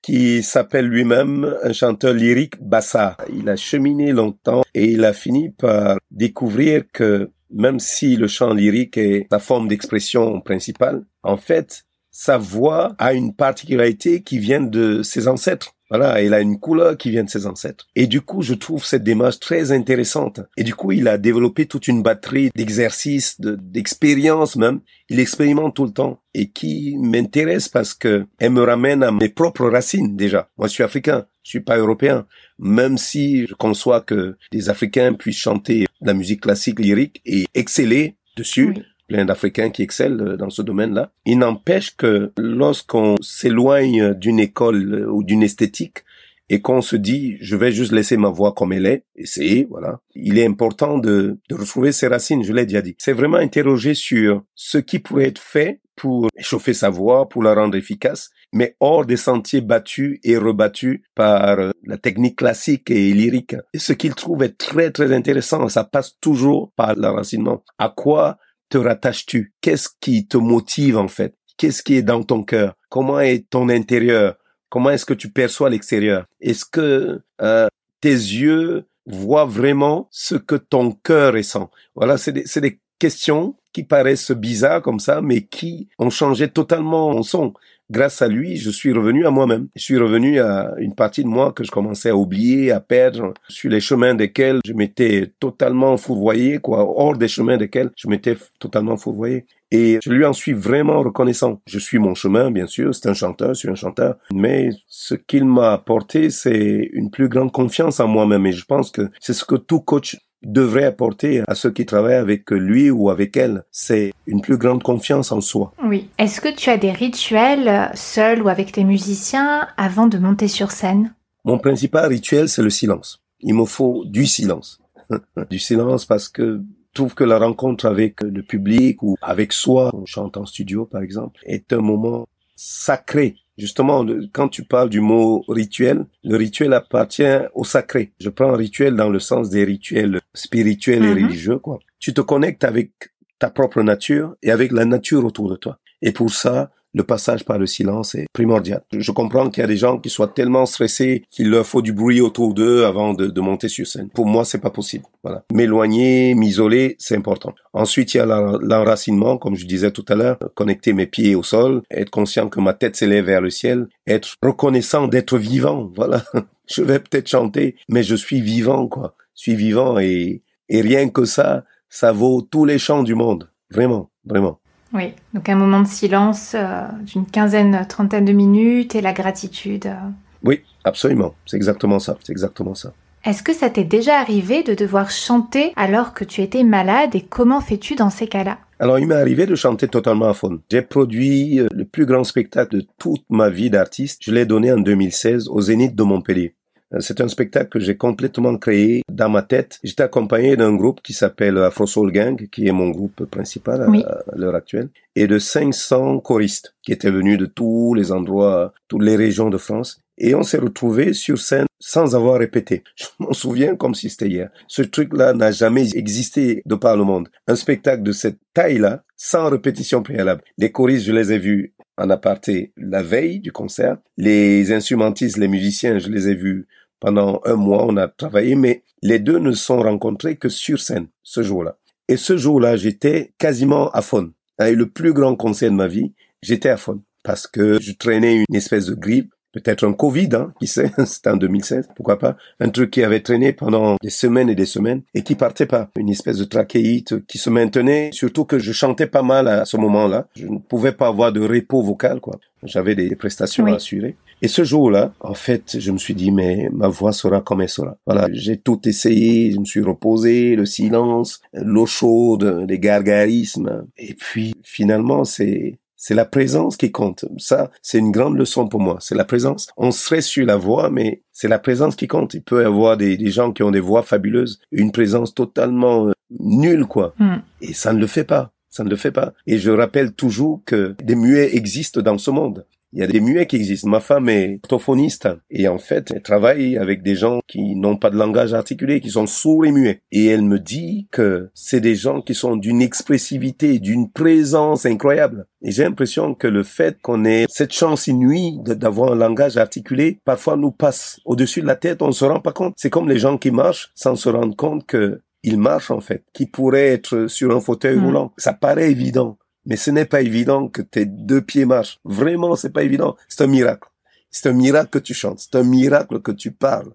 Qui s'appelle lui-même un chanteur lyrique bassa. Il a cheminé longtemps et il a fini par découvrir que même si le chant lyrique est sa forme d'expression principale, en fait, sa voix a une particularité qui vient de ses ancêtres. Voilà, il a une couleur qui vient de ses ancêtres. Et du coup, je trouve cette démarche très intéressante. Et du coup, il a développé toute une batterie d'exercices, de- d'expériences même. Il expérimente tout le temps et qui m'intéresse parce que elle me ramène à mes propres racines déjà. Moi, je suis africain, je suis pas européen. Même si je conçois que des Africains puissent chanter de la musique classique lyrique et exceller dessus. Plein d'Africains qui excellent euh, dans ce domaine-là. Il n'empêche que lorsqu'on s'éloigne d'une école euh, ou d'une esthétique et qu'on se dit je vais juste laisser ma voix comme elle est, essayer, voilà. Il est important de, de retrouver ses racines, je l'ai déjà dit. C'est vraiment interroger sur ce qui pourrait être fait pour échauffer sa voix, pour la rendre efficace, mais hors des sentiers battus et rebattus par euh, la technique classique et lyrique. Ce qu'il trouve est très très intéressant, ça passe toujours par l'enracinement. À quoi te rattaches-tu? Qu'est-ce qui te motive en fait? Qu'est-ce qui est dans ton cœur? Comment est ton intérieur? Comment est-ce que tu perçois l'extérieur? Est-ce que euh, tes yeux voient vraiment ce que ton cœur ressent? Voilà, c'est des, des questions qui paraissent bizarres comme ça, mais qui ont changé totalement mon son grâce à lui, je suis revenu à moi-même. Je suis revenu à une partie de moi que je commençais à oublier, à perdre, sur les chemins desquels je m'étais totalement fourvoyé, quoi, hors des chemins desquels je m'étais totalement fourvoyé. Et je lui en suis vraiment reconnaissant. Je suis mon chemin, bien sûr, c'est un chanteur, je suis un chanteur, mais ce qu'il m'a apporté, c'est une plus grande confiance en moi-même. Et je pense que c'est ce que tout coach devrait apporter à ceux qui travaillent avec lui ou avec elle, c'est une plus grande confiance en soi. Oui. Est-ce que tu as des rituels, euh, seul ou avec tes musiciens, avant de monter sur scène? Mon principal rituel, c'est le silence. Il me faut du silence. du silence parce que je trouve que la rencontre avec le public ou avec soi, on chante en studio par exemple, est un moment sacré Justement, quand tu parles du mot rituel, le rituel appartient au sacré. Je prends rituel dans le sens des rituels spirituels et mhm. religieux, quoi. Tu te connectes avec ta propre nature et avec la nature autour de toi. Et pour ça, le passage par le silence est primordial. Je comprends qu'il y a des gens qui soient tellement stressés qu'il leur faut du bruit autour d'eux avant de, monter sur scène. Pour moi, c'est pas possible. Voilà. M'éloigner, m'isoler, c'est important. Ensuite, il y a l'enracinement, comme je disais tout à l'heure, connecter mes pieds au sol, être conscient que ma tête s'élève vers le ciel, être reconnaissant d'être vivant. Voilà. Je vais peut-être chanter, mais je suis vivant, quoi. Je suis vivant et rien que ça, ça vaut tous les chants du monde. Vraiment, vraiment. Oui, donc un moment de silence euh, d'une quinzaine, trentaine de minutes et la gratitude. Euh. Oui, absolument. C'est exactement ça. C'est exactement ça. Est-ce que ça t'est déjà arrivé de devoir chanter alors que tu étais malade et comment fais-tu dans ces cas-là? Alors, il m'est arrivé de chanter totalement à fond. J'ai produit euh, le plus grand spectacle de toute ma vie d'artiste. Je l'ai donné en 2016 au Zénith de Montpellier. Euh, c'est un spectacle que j'ai complètement créé dans ma tête. J'étais accompagné d'un groupe qui s'appelle Afro Soul Gang, qui est mon groupe principal à, l'heure actuelle, et de 500 choristes qui étaient venus de tous les endroits, toutes les régions de France. Et on s'est retrouvés sur scène sans avoir répété. Je m'en souviens comme si c'était hier. Ce truc-là n'a jamais existé de par le monde. Un spectacle de cette taille-là, sans répétition préalable. Les choristes, je les ai vus en aparté la veille du concert. Les instrumentistes, les musiciens, je les ai vus pendant un mois, on a travaillé, mais les deux ne sont rencontrés que sur scène ce jour-là. Et ce jour-là, j'étais quasiment à fond. Et le plus grand concert de ma vie, j'étais à fond parce que je traînais une espèce de grippe peut-être un Covid, hein, qui sait, c'était en 2016, pourquoi pas, un truc qui avait traîné pendant des semaines et des semaines et qui partait pas, une espèce de trachéite qui se maintenait, surtout que je chantais pas mal à ce moment-là, je ne pouvais pas avoir de repos vocal, quoi. J'avais des prestations à assurer. Et ce jour-là, en fait, je me suis dit, mais ma voix sera comme elle sera. Voilà, j'ai tout essayé, je me suis reposé, le silence, l'eau chaude, les gargarismes. Et puis, finalement, c'est, c'est la présence qui compte. Ça, c'est une grande leçon pour moi. C'est la présence. On serait sur la voix, mais c'est la présence qui compte. Il peut y avoir des, gens qui ont des voix fabuleuses, une présence totalement euh, nulle, quoi. Hmm. Et ça ne le fait pas. Ça ne le fait pas. Et je rappelle toujours que des muets existent dans ce monde. Il y a des muets qui existent. Ma femme est orthophoniste et en fait, elle travaille avec des gens qui n'ont pas de langage articulé, qui sont sourds et muets. Et elle me dit que c'est des gens qui sont d'une expressivité, d'une présence incroyable. Et j'ai l'impression que le fait qu'on ait cette chance inouïe d'avoir un langage articulé, parfois nous passe au-dessus de la tête, on se rend pas compte. C'est comme les gens qui marchent sans se rendre compte que ils marchent en fait, qui pourraient être sur un fauteuil mmh. roulant. Ça paraît évident. Mais ce n'est pas évident que tes deux pieds marchent. Vraiment, c'est pas évident. C'est un miracle. C'est un miracle que tu chantes. C'est un miracle que tu parles.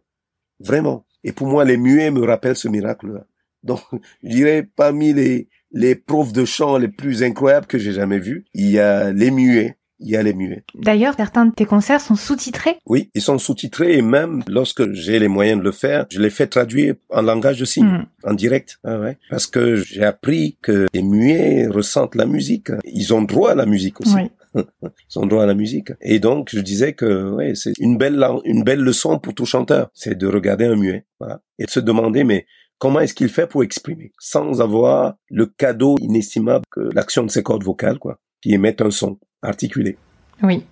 Vraiment. Et pour moi, les muets me rappellent ce miracle-là. Donc, je dirais, parmi les, les profs de chant les plus incroyables que j'ai jamais vus, il y a les muets y a les muets. D'ailleurs, certains de tes concerts sont sous-titrés Oui, ils sont sous-titrés et même lorsque j'ai les moyens de le faire, je les fais traduire en langage de signes, hmm. en direct. Ah ouais. Parce que j'ai appris que les muets ressentent la musique. Ils ont droit à la musique aussi. Ils ont droit à la musique. Et donc, je disais que ouais, c'est une belle, une belle leçon pour tout chanteur. C'est de regarder un muet. Voilà. Et de se demander, mais comment est-ce qu'il fait pour exprimer sans avoir le cadeau inestimable que l'action de ses cordes vocales, quoi, qui émettent un son articulé. Oui.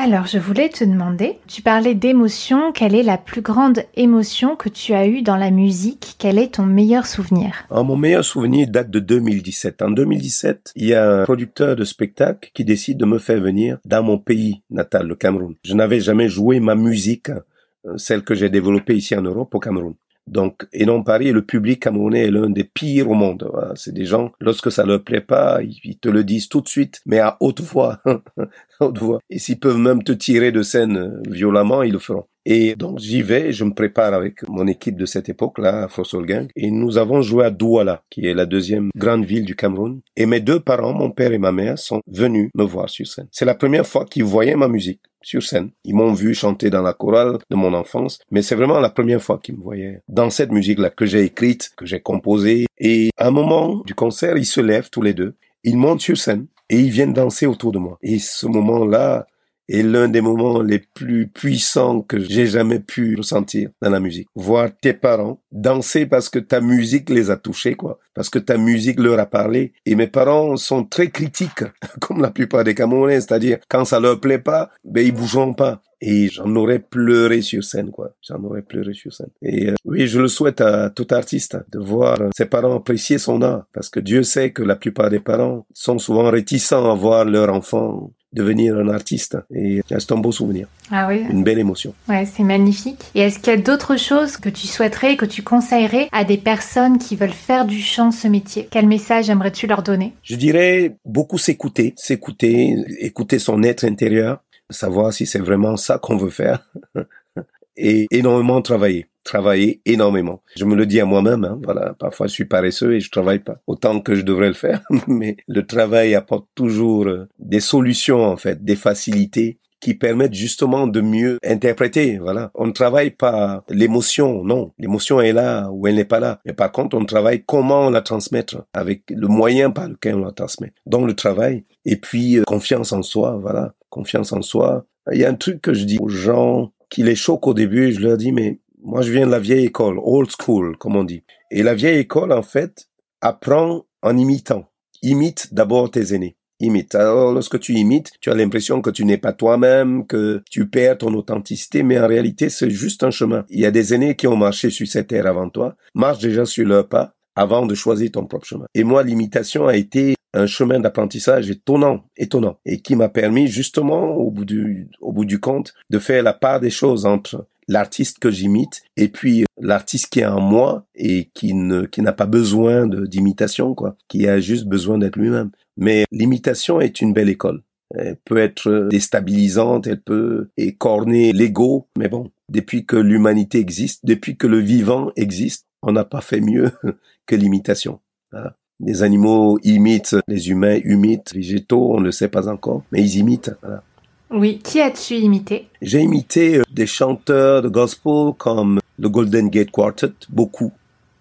Alors, je voulais te demander, tu parlais d'émotion, quelle est la plus grande émotion que tu as eue dans la musique? Quel est ton meilleur souvenir? Ah, Mon meilleur souvenir date de 2017. En 2017, il y a un producteur de spectacle qui décide de me faire venir dans mon pays natal, le Cameroun. Je n'avais jamais joué ma musique, euh, celle que j'ai développée ici en Europe, au Cameroun. Donc, et non Paris, le public camerounais est l'un des pires au monde. C'est des gens, lorsque ça leur plaît pas, ils te le disent tout de suite, mais à haute voix, Et s'ils peuvent même te tirer de scène euh, violemment, ils le feront. Et donc j'y vais, je me prépare avec mon équipe de cette époque-là, Afro Soul Gang, et nous avons joué à Douala, qui est la deuxième grande ville du Cameroun. Et mes deux parents, mon père et ma mère, sont venus me voir sur scène. C'est la première fois qu'ils voyaient ma musique sur scène. Ils m'ont vu chanter dans la chorale de mon enfance, mais c'est vraiment la première fois qu'ils me voyaient dans cette musique-là que j'ai écrite, que j'ai composée. Et à un moment du concert, ils se lèvent tous les deux, ils montent sur scène et ils viennent danser autour de moi. Et ce moment-là est l'un des moments les plus puissants que j'ai jamais pu ressentir dans la musique. Voir tes parents danser parce que ta musique les a touchés, quoi. Parce que ta musique leur a parlé. Et mes parents sont très critiques, comme la plupart des Camerounais. C'est-à-dire, quand ça leur plaît pas, ben, ils bougeront pas. Et j'en aurais pleuré sur scène, quoi. J'en aurais pleuré sur scène. Et euh, oui, je le souhaite à tout artiste de voir euh, ses parents apprécier son art. Parce que Dieu sait que la plupart des parents sont souvent réticents à voir leur enfant devenir un artiste. Et c'est un beau souvenir, Ah oui, une belle émotion. ouais, c'est magnifique. Et est-ce qu'il y a d'autres choses que tu souhaiterais, que tu conseillerais à des personnes qui veulent faire du chant ce métier? Quel message aimerais-tu leur donner? Je dirais beaucoup s'écouter, s'écouter, écouter son être intérieur, savoir si c'est vraiment ça qu'on veut faire et énormément travailler. Travailler énormément. Je me le dis à moi-même, hein, voilà. Parfois, je suis paresseux et je travaille pas autant que je devrais le faire, mais le travail apporte toujours euh, des solutions, en fait, des facilités qui permettent justement de mieux interpréter, voilà. On ne travaille pas l'émotion, non. L'émotion est là ou elle n'est pas là. Mais par contre, on travaille comment la transmettre avec le moyen par lequel on la transmet. Donc le travail et puis euh, confiance en soi, voilà. Confiance en soi. Il y a un truc que je dis aux gens qui les choque au début, je leur dis mais moi je viens de la vieille école, old school comme on dit. Et la vieille école en fait apprend en imitant. Imite d'abord tes aînés. Imite. Alors, lorsque tu imites, tu as l'impression que tu n'es pas toi-même, que tu perds ton authenticité, mais en réalité, c'est juste un chemin. Il y a des aînés qui ont marché sur cette terre avant toi, marche déjà sur leur pas avant de choisir ton propre chemin. Et moi, l'imitation a été un chemin d'apprentissage étonnant, étonnant, et qui m'a permis justement, au bout du, au bout du compte, de faire la part des choses entre l'artiste que j'imite et puis l'artiste qui est en moi et qui ne qui n'a pas besoin d'imitation quoi, qui a juste besoin d'être lui-même. Mais l'imitation est une belle école. Elle peut être déstabilisante, elle peut écorner l'ego, mais bon, depuis que l'humanité existe, depuis que le vivant existe, on n'a pas fait mieux que l'imitation. Voilà. Les animaux imitent, les humains imitent, les végétaux, on ne le sait pas encore, mais ils imitent. Voilà. Oui. Qui as-tu imité? J'ai imité euh, des chanteurs de gospel comme le Golden Gate Quartet, beaucoup,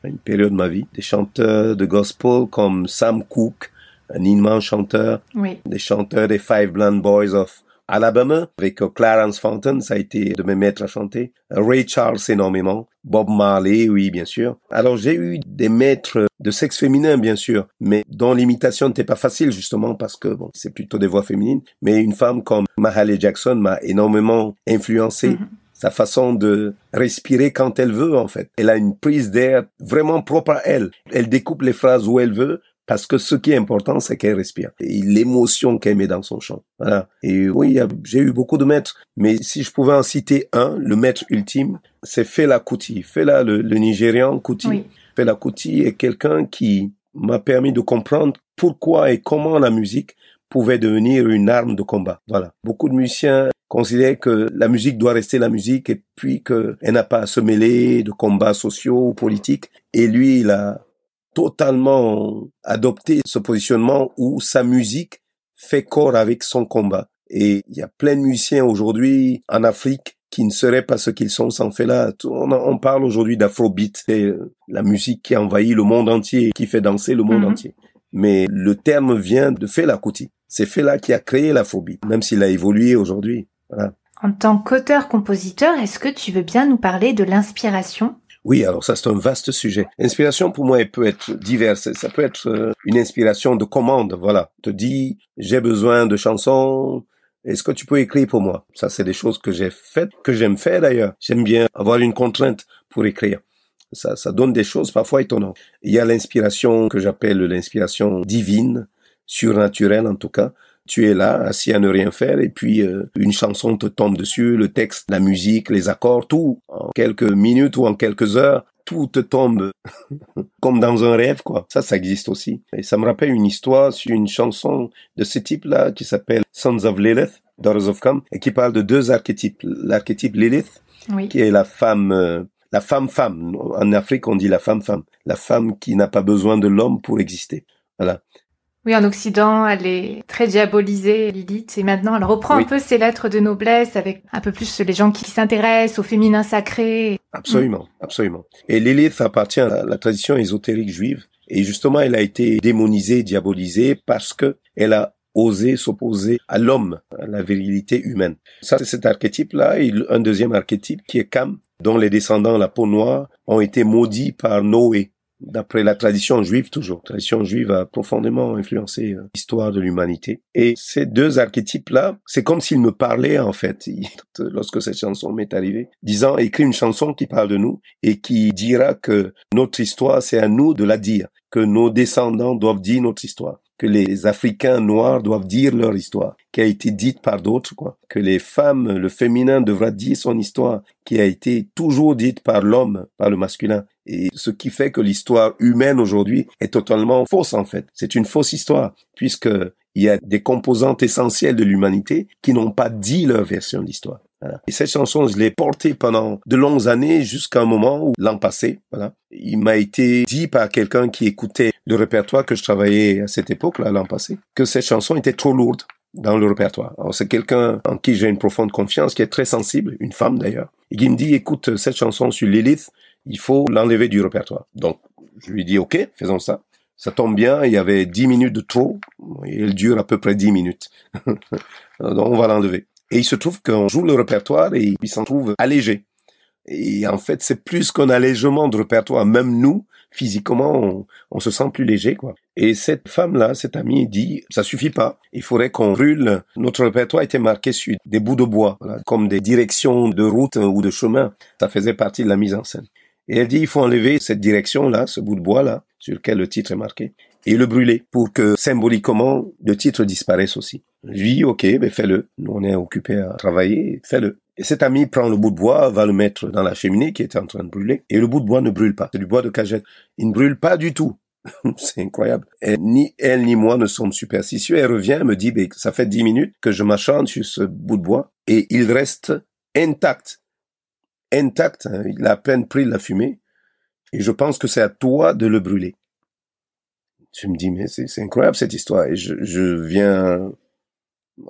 à une période de ma vie. Des chanteurs de gospel comme Sam Cooke, un immense chanteur. Oui. Des chanteurs des Five Blind Boys of Alabama, avec Clarence Fountain, ça a été de mes maîtres à chanter. Ray Charles énormément. Bob Marley, oui, bien sûr. Alors j'ai eu des maîtres de sexe féminin, bien sûr, mais dont l'imitation n'était pas facile, justement, parce que bon, c'est plutôt des voix féminines. Mais une femme comme Mahalia Jackson m'a énormément influencé. Mhm. Sa façon de respirer quand elle veut, en fait. Elle a une prise d'air vraiment propre à elle. Elle découpe les phrases où elle veut, parce que ce qui est important, c'est qu'elle respire. Et l'émotion qu'elle met dans son chant. Voilà. Et oui, j'ai eu beaucoup de maîtres. Mais si je pouvais en citer un, le maître ultime, c'est Fela Kuti. Fela, le, le Nigérian Kuti. Oui. Fela Kuti est quelqu'un qui m'a permis de comprendre pourquoi et comment la musique pouvait devenir une arme de combat. Voilà. Beaucoup de musiciens considèrent que la musique doit rester la musique et puis qu'elle n'a pas à se mêler de combats sociaux ou politiques. Et lui, il a totalement adopté ce positionnement où sa musique fait corps avec son combat. Et il y a plein de musiciens aujourd'hui en Afrique qui ne seraient pas ce qu'ils sont sans Fela. On, on parle aujourd'hui d'afrobeat, c'est euh, la musique qui a envahi le monde entier, qui fait danser le monde Mhm. entier. Mais le terme vient de Fela Kuti. C'est Fela qui a créé l'afrobeat, même s'il a évolué aujourd'hui. Voilà. En tant qu'auteur-compositeur, est-ce que tu veux bien nous parler de l'inspiration? Oui, alors ça c'est un vaste sujet. L'inspiration pour moi elle peut être diverse. Ça peut être euh, une inspiration de commande, voilà. Te dit j'ai besoin de chansons Est-ce que tu peux écrire pour moi? Ça, c'est des choses que j'ai faites, que j'aime faire d'ailleurs. J'aime bien avoir une contrainte pour écrire. Ça, ça donne des choses parfois étonnantes. Il y a l'inspiration que j'appelle l'inspiration divine, surnaturelle en tout cas. Tu es là, assis à ne rien faire, et puis euh, une chanson te tombe dessus, le texte, la musique, les accords, tout, en quelques minutes ou en quelques heures, tout te tombe comme dans un rêve, quoi. Ça, ça existe aussi. Et ça me rappelle une histoire sur une chanson de ce type-là qui s'appelle Sons of Lilith, Daughters of Come, et qui parle de deux archétypes. L'archétype Lilith, qui est la femme, euh, la femme-femme. En Afrique, on dit la femme-femme. La femme qui n'a pas besoin de l'homme pour exister. Voilà. Oui, en Occident, elle est très diabolisée, Lilith, et maintenant elle reprend un peu ses lettres de noblesse avec un peu plus les gens qui s'intéressent au féminin sacré. Absolument, absolument. Et Lilith appartient à la tradition ésotérique juive, et justement, elle a été démonisée, diabolisée parce que elle a osé s'opposer à l'homme, à la virilité humaine. Ça, c'est cet archétype-là, et un deuxième archétype qui est Cam, dont les descendants, la peau noire, ont été maudits par Noé d'après la tradition juive toujours. La tradition juive a profondément influencé euh, l'histoire de l'humanité. Et ces deux archétypes-là, c'est comme s'ils me parlaient en fait, lorsque cette chanson m'est arrivée, disant écris une chanson qui parle de nous et qui dira que notre histoire, c'est à nous de la dire, que nos descendants doivent dire notre histoire que les Africains noirs doivent dire leur histoire, qui a été dite par d'autres, quoi. Que les femmes, le féminin devra dire son histoire, qui a été toujours dite par l'homme, par le masculin. Et ce qui fait que l'histoire humaine aujourd'hui est totalement fausse, en fait. C'est une fausse histoire, puisque il y a des composantes essentielles de l'humanité qui n'ont pas dit leur version Et cette chanson, je l'ai portée pendant de longues années jusqu'à un moment où, l'an passé, voilà, il m'a été dit par quelqu'un qui écoutait le répertoire que je travaillais à cette époque-là, l'an passé, que cette chanson était trop lourde dans le répertoire. Alors c'est quelqu'un en qui j'ai une profonde confiance, qui est très sensible, une femme d'ailleurs, et qui me dit, écoute, cette chanson sur Lilith, il faut l'enlever du répertoire. Donc, je lui dis, ok, faisons ça. Ça tombe bien, il y avait dix minutes de trop, et elle dure à peu près dix minutes. Donc, on va l'enlever. Et il se trouve qu'on joue le répertoire et il s'en trouve allégé. Et en fait, c'est plus qu'un allègement de répertoire. Même nous, physiquement, on, se sent plus léger, quoi. Et cette femme-là, cette amie, dit, ça suffit pas. Il faudrait qu'on brûle. Notre répertoire était marqué sur des bouts de bois, comme des directions de route ou de chemin. Ça faisait partie de la mise en scène. Et elle dit, il faut enlever cette direction-là, ce bout de bois-là, sur lequel le titre est marqué, et le brûler pour que symboliquement le titre disparaisse aussi. Lui ok, ben fais-le. Nous, on est occupé à travailler, fais-le. Et cet ami prend le bout de bois, va le mettre dans la cheminée qui était en train de brûler, et le bout de bois ne brûle pas. C'est du bois de cagette. Il ne brûle pas du tout. c'est incroyable. Ni elle ni moi ne sommes superstitieux. Elle revient, me dit, ben, ça fait dix minutes que je m'achante sur ce bout de bois, et il reste intact. Intact. Hein. Il a à peine pris la fumée. Et je pense que c'est à toi de le brûler. Je me dis, mais c'est incroyable cette histoire. Et je viens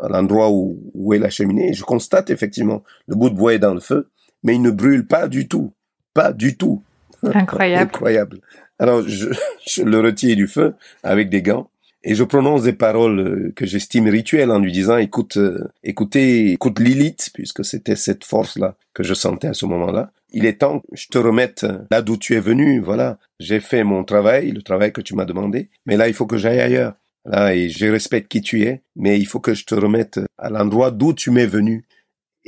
à l'endroit où, où est la cheminée et je constate effectivement le bout de bois est dans le feu, mais il ne brûle pas du tout. Pas du tout. Incroyable. Incroyable. Alors, je, je le retire du feu avec des gants et je prononce des paroles euh, que j'estime rituelles en lui disant écoute euh, écoutez écoute Lilith puisque c'était cette force là que je sentais à ce moment-là il est temps que je te remette là d'où tu es venu voilà j'ai fait mon travail le travail que tu m'as demandé mais là il faut que j'aille ailleurs là et je respecte qui tu es mais il faut que je te remette à l'endroit d'où tu m'es venu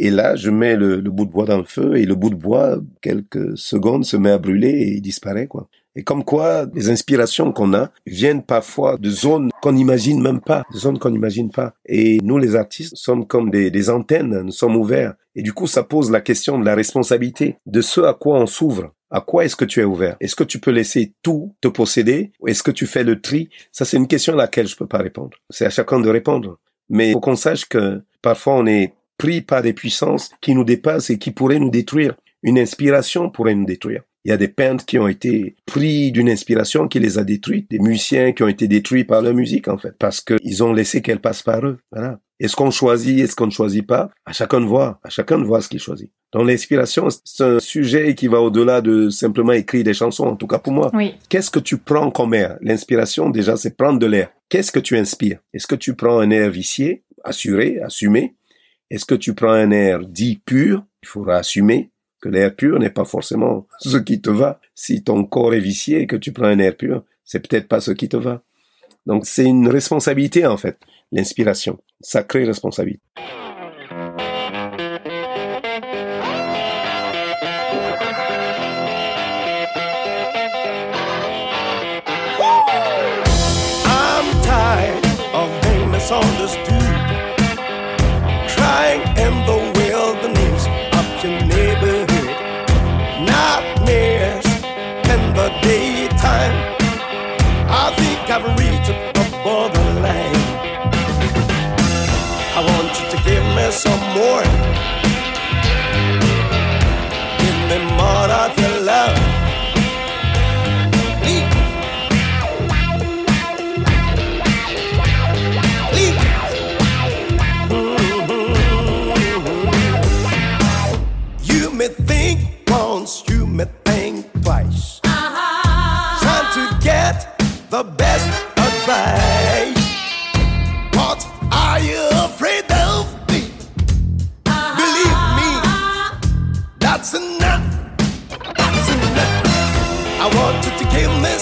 et là, je mets le, le, bout de bois dans le feu et le bout de bois, quelques secondes, se met à brûler et disparaît, quoi. Et comme quoi, les inspirations qu'on a viennent parfois de zones qu'on n'imagine même pas, de zones qu'on n'imagine pas. Et nous, les artistes, sommes comme des, antennes, nous sommes ouverts. Et du coup, ça pose la question de la responsabilité, de ce à quoi on s'ouvre. À quoi est-ce que tu es ouvert? Est-ce que tu peux laisser tout te posséder? Ou est-ce que tu fais le tri? Ça, c'est une question à laquelle je peux pas répondre. C'est à chacun de répondre. Mais il faut qu'on sache que parfois on est pris par des puissances qui nous dépassent et qui pourraient nous détruire. Une inspiration pourrait nous détruire. Il y a des peintres qui ont été pris d'une inspiration qui les a détruits, des musiciens qui ont été détruits par leur musique en fait, parce qu'ils ont laissé qu'elle passe par eux. Voilà. Est-ce qu'on choisit, est-ce qu'on ne choisit pas? À chacun de voir, à chacun de voir ce qu'il choisit. Donc l'inspiration, c'est un sujet qui va au-delà de simplement écrire des chansons, en tout cas pour moi. Oui. Qu'est-ce que tu prends comme air? L'inspiration, déjà, c'est prendre de l'air. Qu'est-ce que tu inspires? Est-ce que tu prends un air vicié, assuré, assumé? Est-ce que tu prends un air dit pur? Il faudra assumer que l'air pur n'est pas forcément ce qui te va. Si ton corps est vicié et que tu prends un air pur, c'est peut-être pas ce qui te va. Donc c'est une responsabilité en fait, l'inspiration, sacrée responsabilité. I'm tired of. The best advice. What are you afraid of me? Believe me, that's enough. That's enough. I want you to give me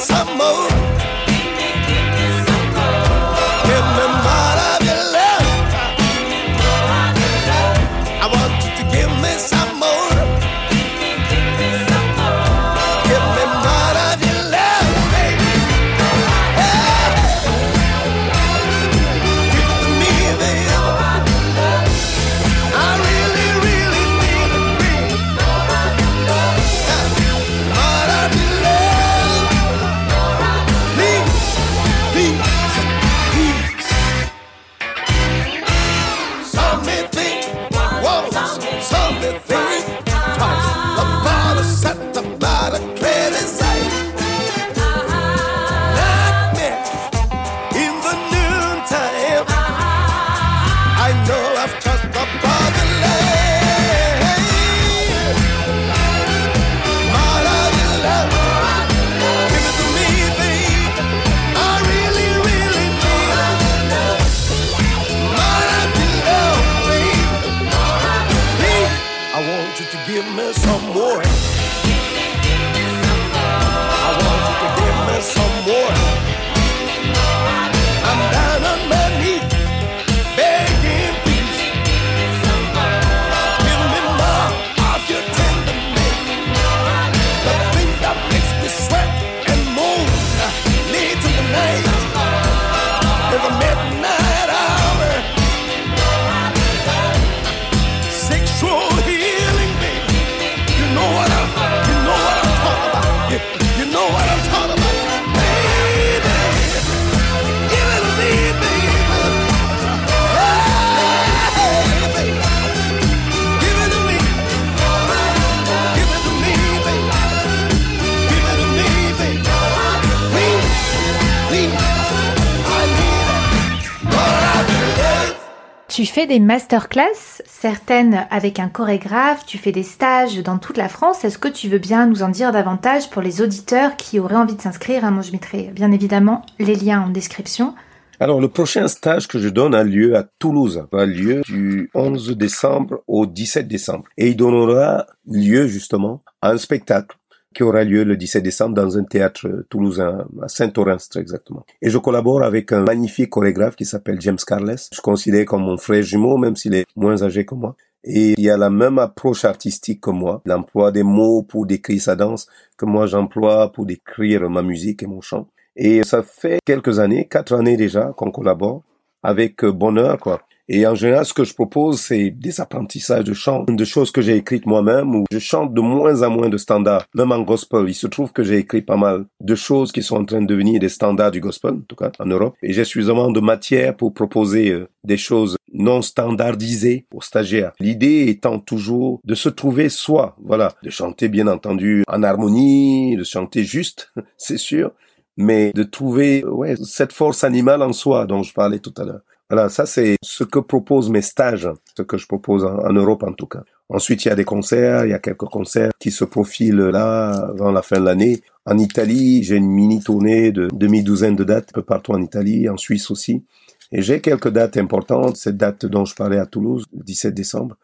Hey! Tu fais des masterclass, certaines avec un chorégraphe, tu fais des stages dans toute la France. Est-ce que tu veux bien nous en dire davantage pour les auditeurs qui auraient envie de s'inscrire? Hein, Moi, je mettrai bien évidemment les liens en description. Alors, le prochain stage que je donne a lieu à Toulouse, a lieu du 11 décembre au 17 décembre. Et il donnera lieu justement à un spectacle qui aura lieu le 17 décembre dans un théâtre toulousain, à Saint-Orens très exactement. Et je collabore avec un magnifique chorégraphe qui s'appelle James Carles. Je considère comme mon frère jumeau, même s'il est moins âgé que moi. Et il a la même approche artistique que moi. Il emploie des mots pour décrire sa danse que moi j'emploie pour décrire ma musique et mon chant. Et ça fait quelques années, quatre années déjà qu'on collabore avec bonheur, quoi. Et en général, ce que je propose, c'est des apprentissages de chant, de choses que j'ai écrites moi-même, où je chante de moins en moins de standards, même en gospel. Il se trouve que j'ai écrit pas mal de choses qui sont en train de devenir des standards du gospel, en tout cas en Europe. Et j'ai suffisamment de matière pour proposer euh, des choses non standardisées aux stagiaires. L'idée étant toujours de se trouver soi, voilà, de chanter bien entendu en harmonie, de chanter juste, c'est sûr, mais de trouver ouais, cette force animale en soi dont je parlais tout à l'heure. Voilà, ça c'est ce que proposent mes stages, ce que je propose en, en, Europe en tout cas. Ensuite, il y a des concerts, il y a quelques concerts qui se profilent là avant la fin de l'année. En Italie, j'ai une mini tournée de demi-douzaine de dates un peu partout en Italie, en Suisse aussi. Et j'ai quelques dates importantes, cette date dont je parlais à Toulouse, le 17 décembre.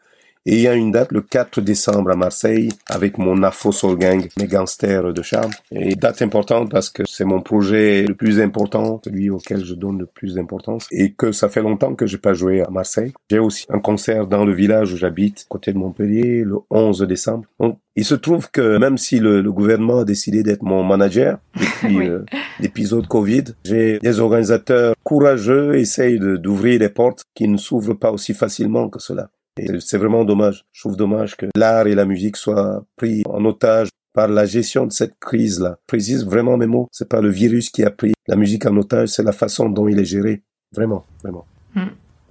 Et il y a une date le 4 décembre à Marseille avec mon Afro Soul Gang, mes gangsters de charme. Et date importante parce que c'est mon projet le plus important, celui auquel je donne le plus d'importance et que ça fait longtemps que j'ai pas joué à Marseille. J'ai aussi un concert dans le village où j'habite, côté de Montpellier, le 11 décembre. Donc, il se trouve que même si le, le gouvernement a décidé d'être mon manager depuis Oui. euh, l'épisode Covid, j'ai des organisateurs courageux essayent d'ouvrir des portes qui ne s'ouvrent pas aussi facilement que cela. Et c'est vraiment dommage. Je trouve dommage que l'art et la musique soient pris en otage par la gestion de cette crise-là. Précise vraiment mes mots. C'est pas le virus qui a pris la musique en otage, c'est la façon dont il est géré. Vraiment, vraiment.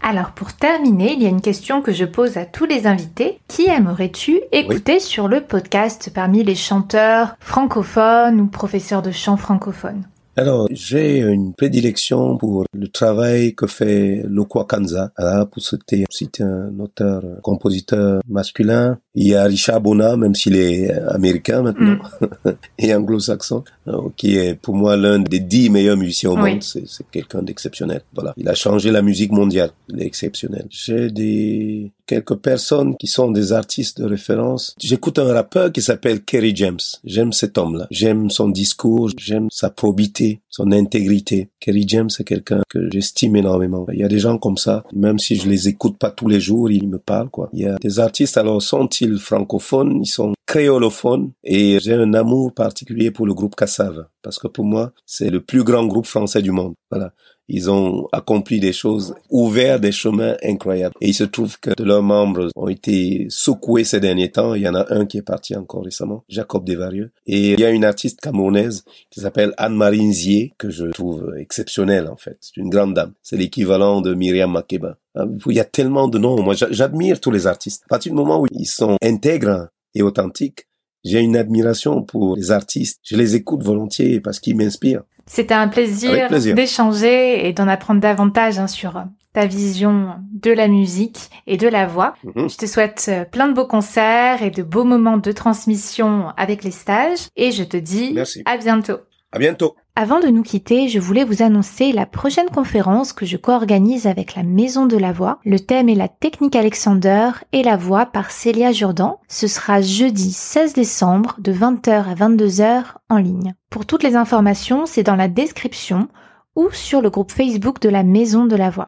Alors pour terminer, il y a une question que je pose à tous les invités. Qui aimerais-tu écouter sur le podcast parmi les chanteurs francophones ou professeurs de chant francophones? Alors, j'ai une prédilection pour le travail que fait Lokwa Kanza. Voilà, pour citer, citer un auteur, euh, compositeur masculin. Il y a Richard Bona, même s'il est américain maintenant, et anglo-saxon, euh, qui est pour moi l'un des dix meilleurs musiciens au Oui. monde. C'est quelqu'un d'exceptionnel. Voilà. Il a changé la musique mondiale. Il est exceptionnel. J'ai des, quelques personnes qui sont des artistes de référence. J'écoute un rappeur qui s'appelle Kerry James. J'aime cet homme-là. J'aime son discours. J'aime sa probité, son intégrité. Kerry James, c'est quelqu'un que j'estime énormément. Il y a des gens comme ça, même si je les écoute pas tous les jours, ils me parlent, quoi. Il y a des artistes, alors sont-ils francophones? Ils sont créolophones. Et j'ai un amour particulier pour le groupe Cassave. Parce que pour moi, c'est le plus grand groupe français du monde. Voilà. Ils ont accompli des choses, ouvert des chemins incroyables. Et il se trouve que de leurs membres ont été secoués ces derniers temps. Il y en a un qui est parti encore récemment, Jacob Desvarieux. Et il y a une artiste camerounaise qui s'appelle Anne-Marie Nzier, que je trouve exceptionnelle en fait. C'est une grande dame. C'est l'équivalent de Myriam Makeba. Ah, Il y a tellement de noms. Moi, j'a- j'admire tous les artistes. À partir du moment où ils sont intègres et authentiques, j'ai une admiration pour les artistes. Je les écoute volontiers parce qu'ils m'inspirent. C'était un plaisir. d'échanger et d'en apprendre davantage hein, sur ta vision de la musique et de la voix. Mhm. Je te souhaite euh, plein de beaux concerts et de beaux moments de transmission avec les stages et je te dis Merci. à bientôt. À bientôt. Avant de nous quitter, je voulais vous annoncer la prochaine conférence que je co-organise avec la Maison de la Voix. Le thème est la technique Alexander et la voix par Célia Jourdan. Ce sera jeudi 16 décembre de 20h à 22h en ligne. Pour toutes les informations, c'est dans la description ou sur le groupe Facebook de la Maison de la Voix.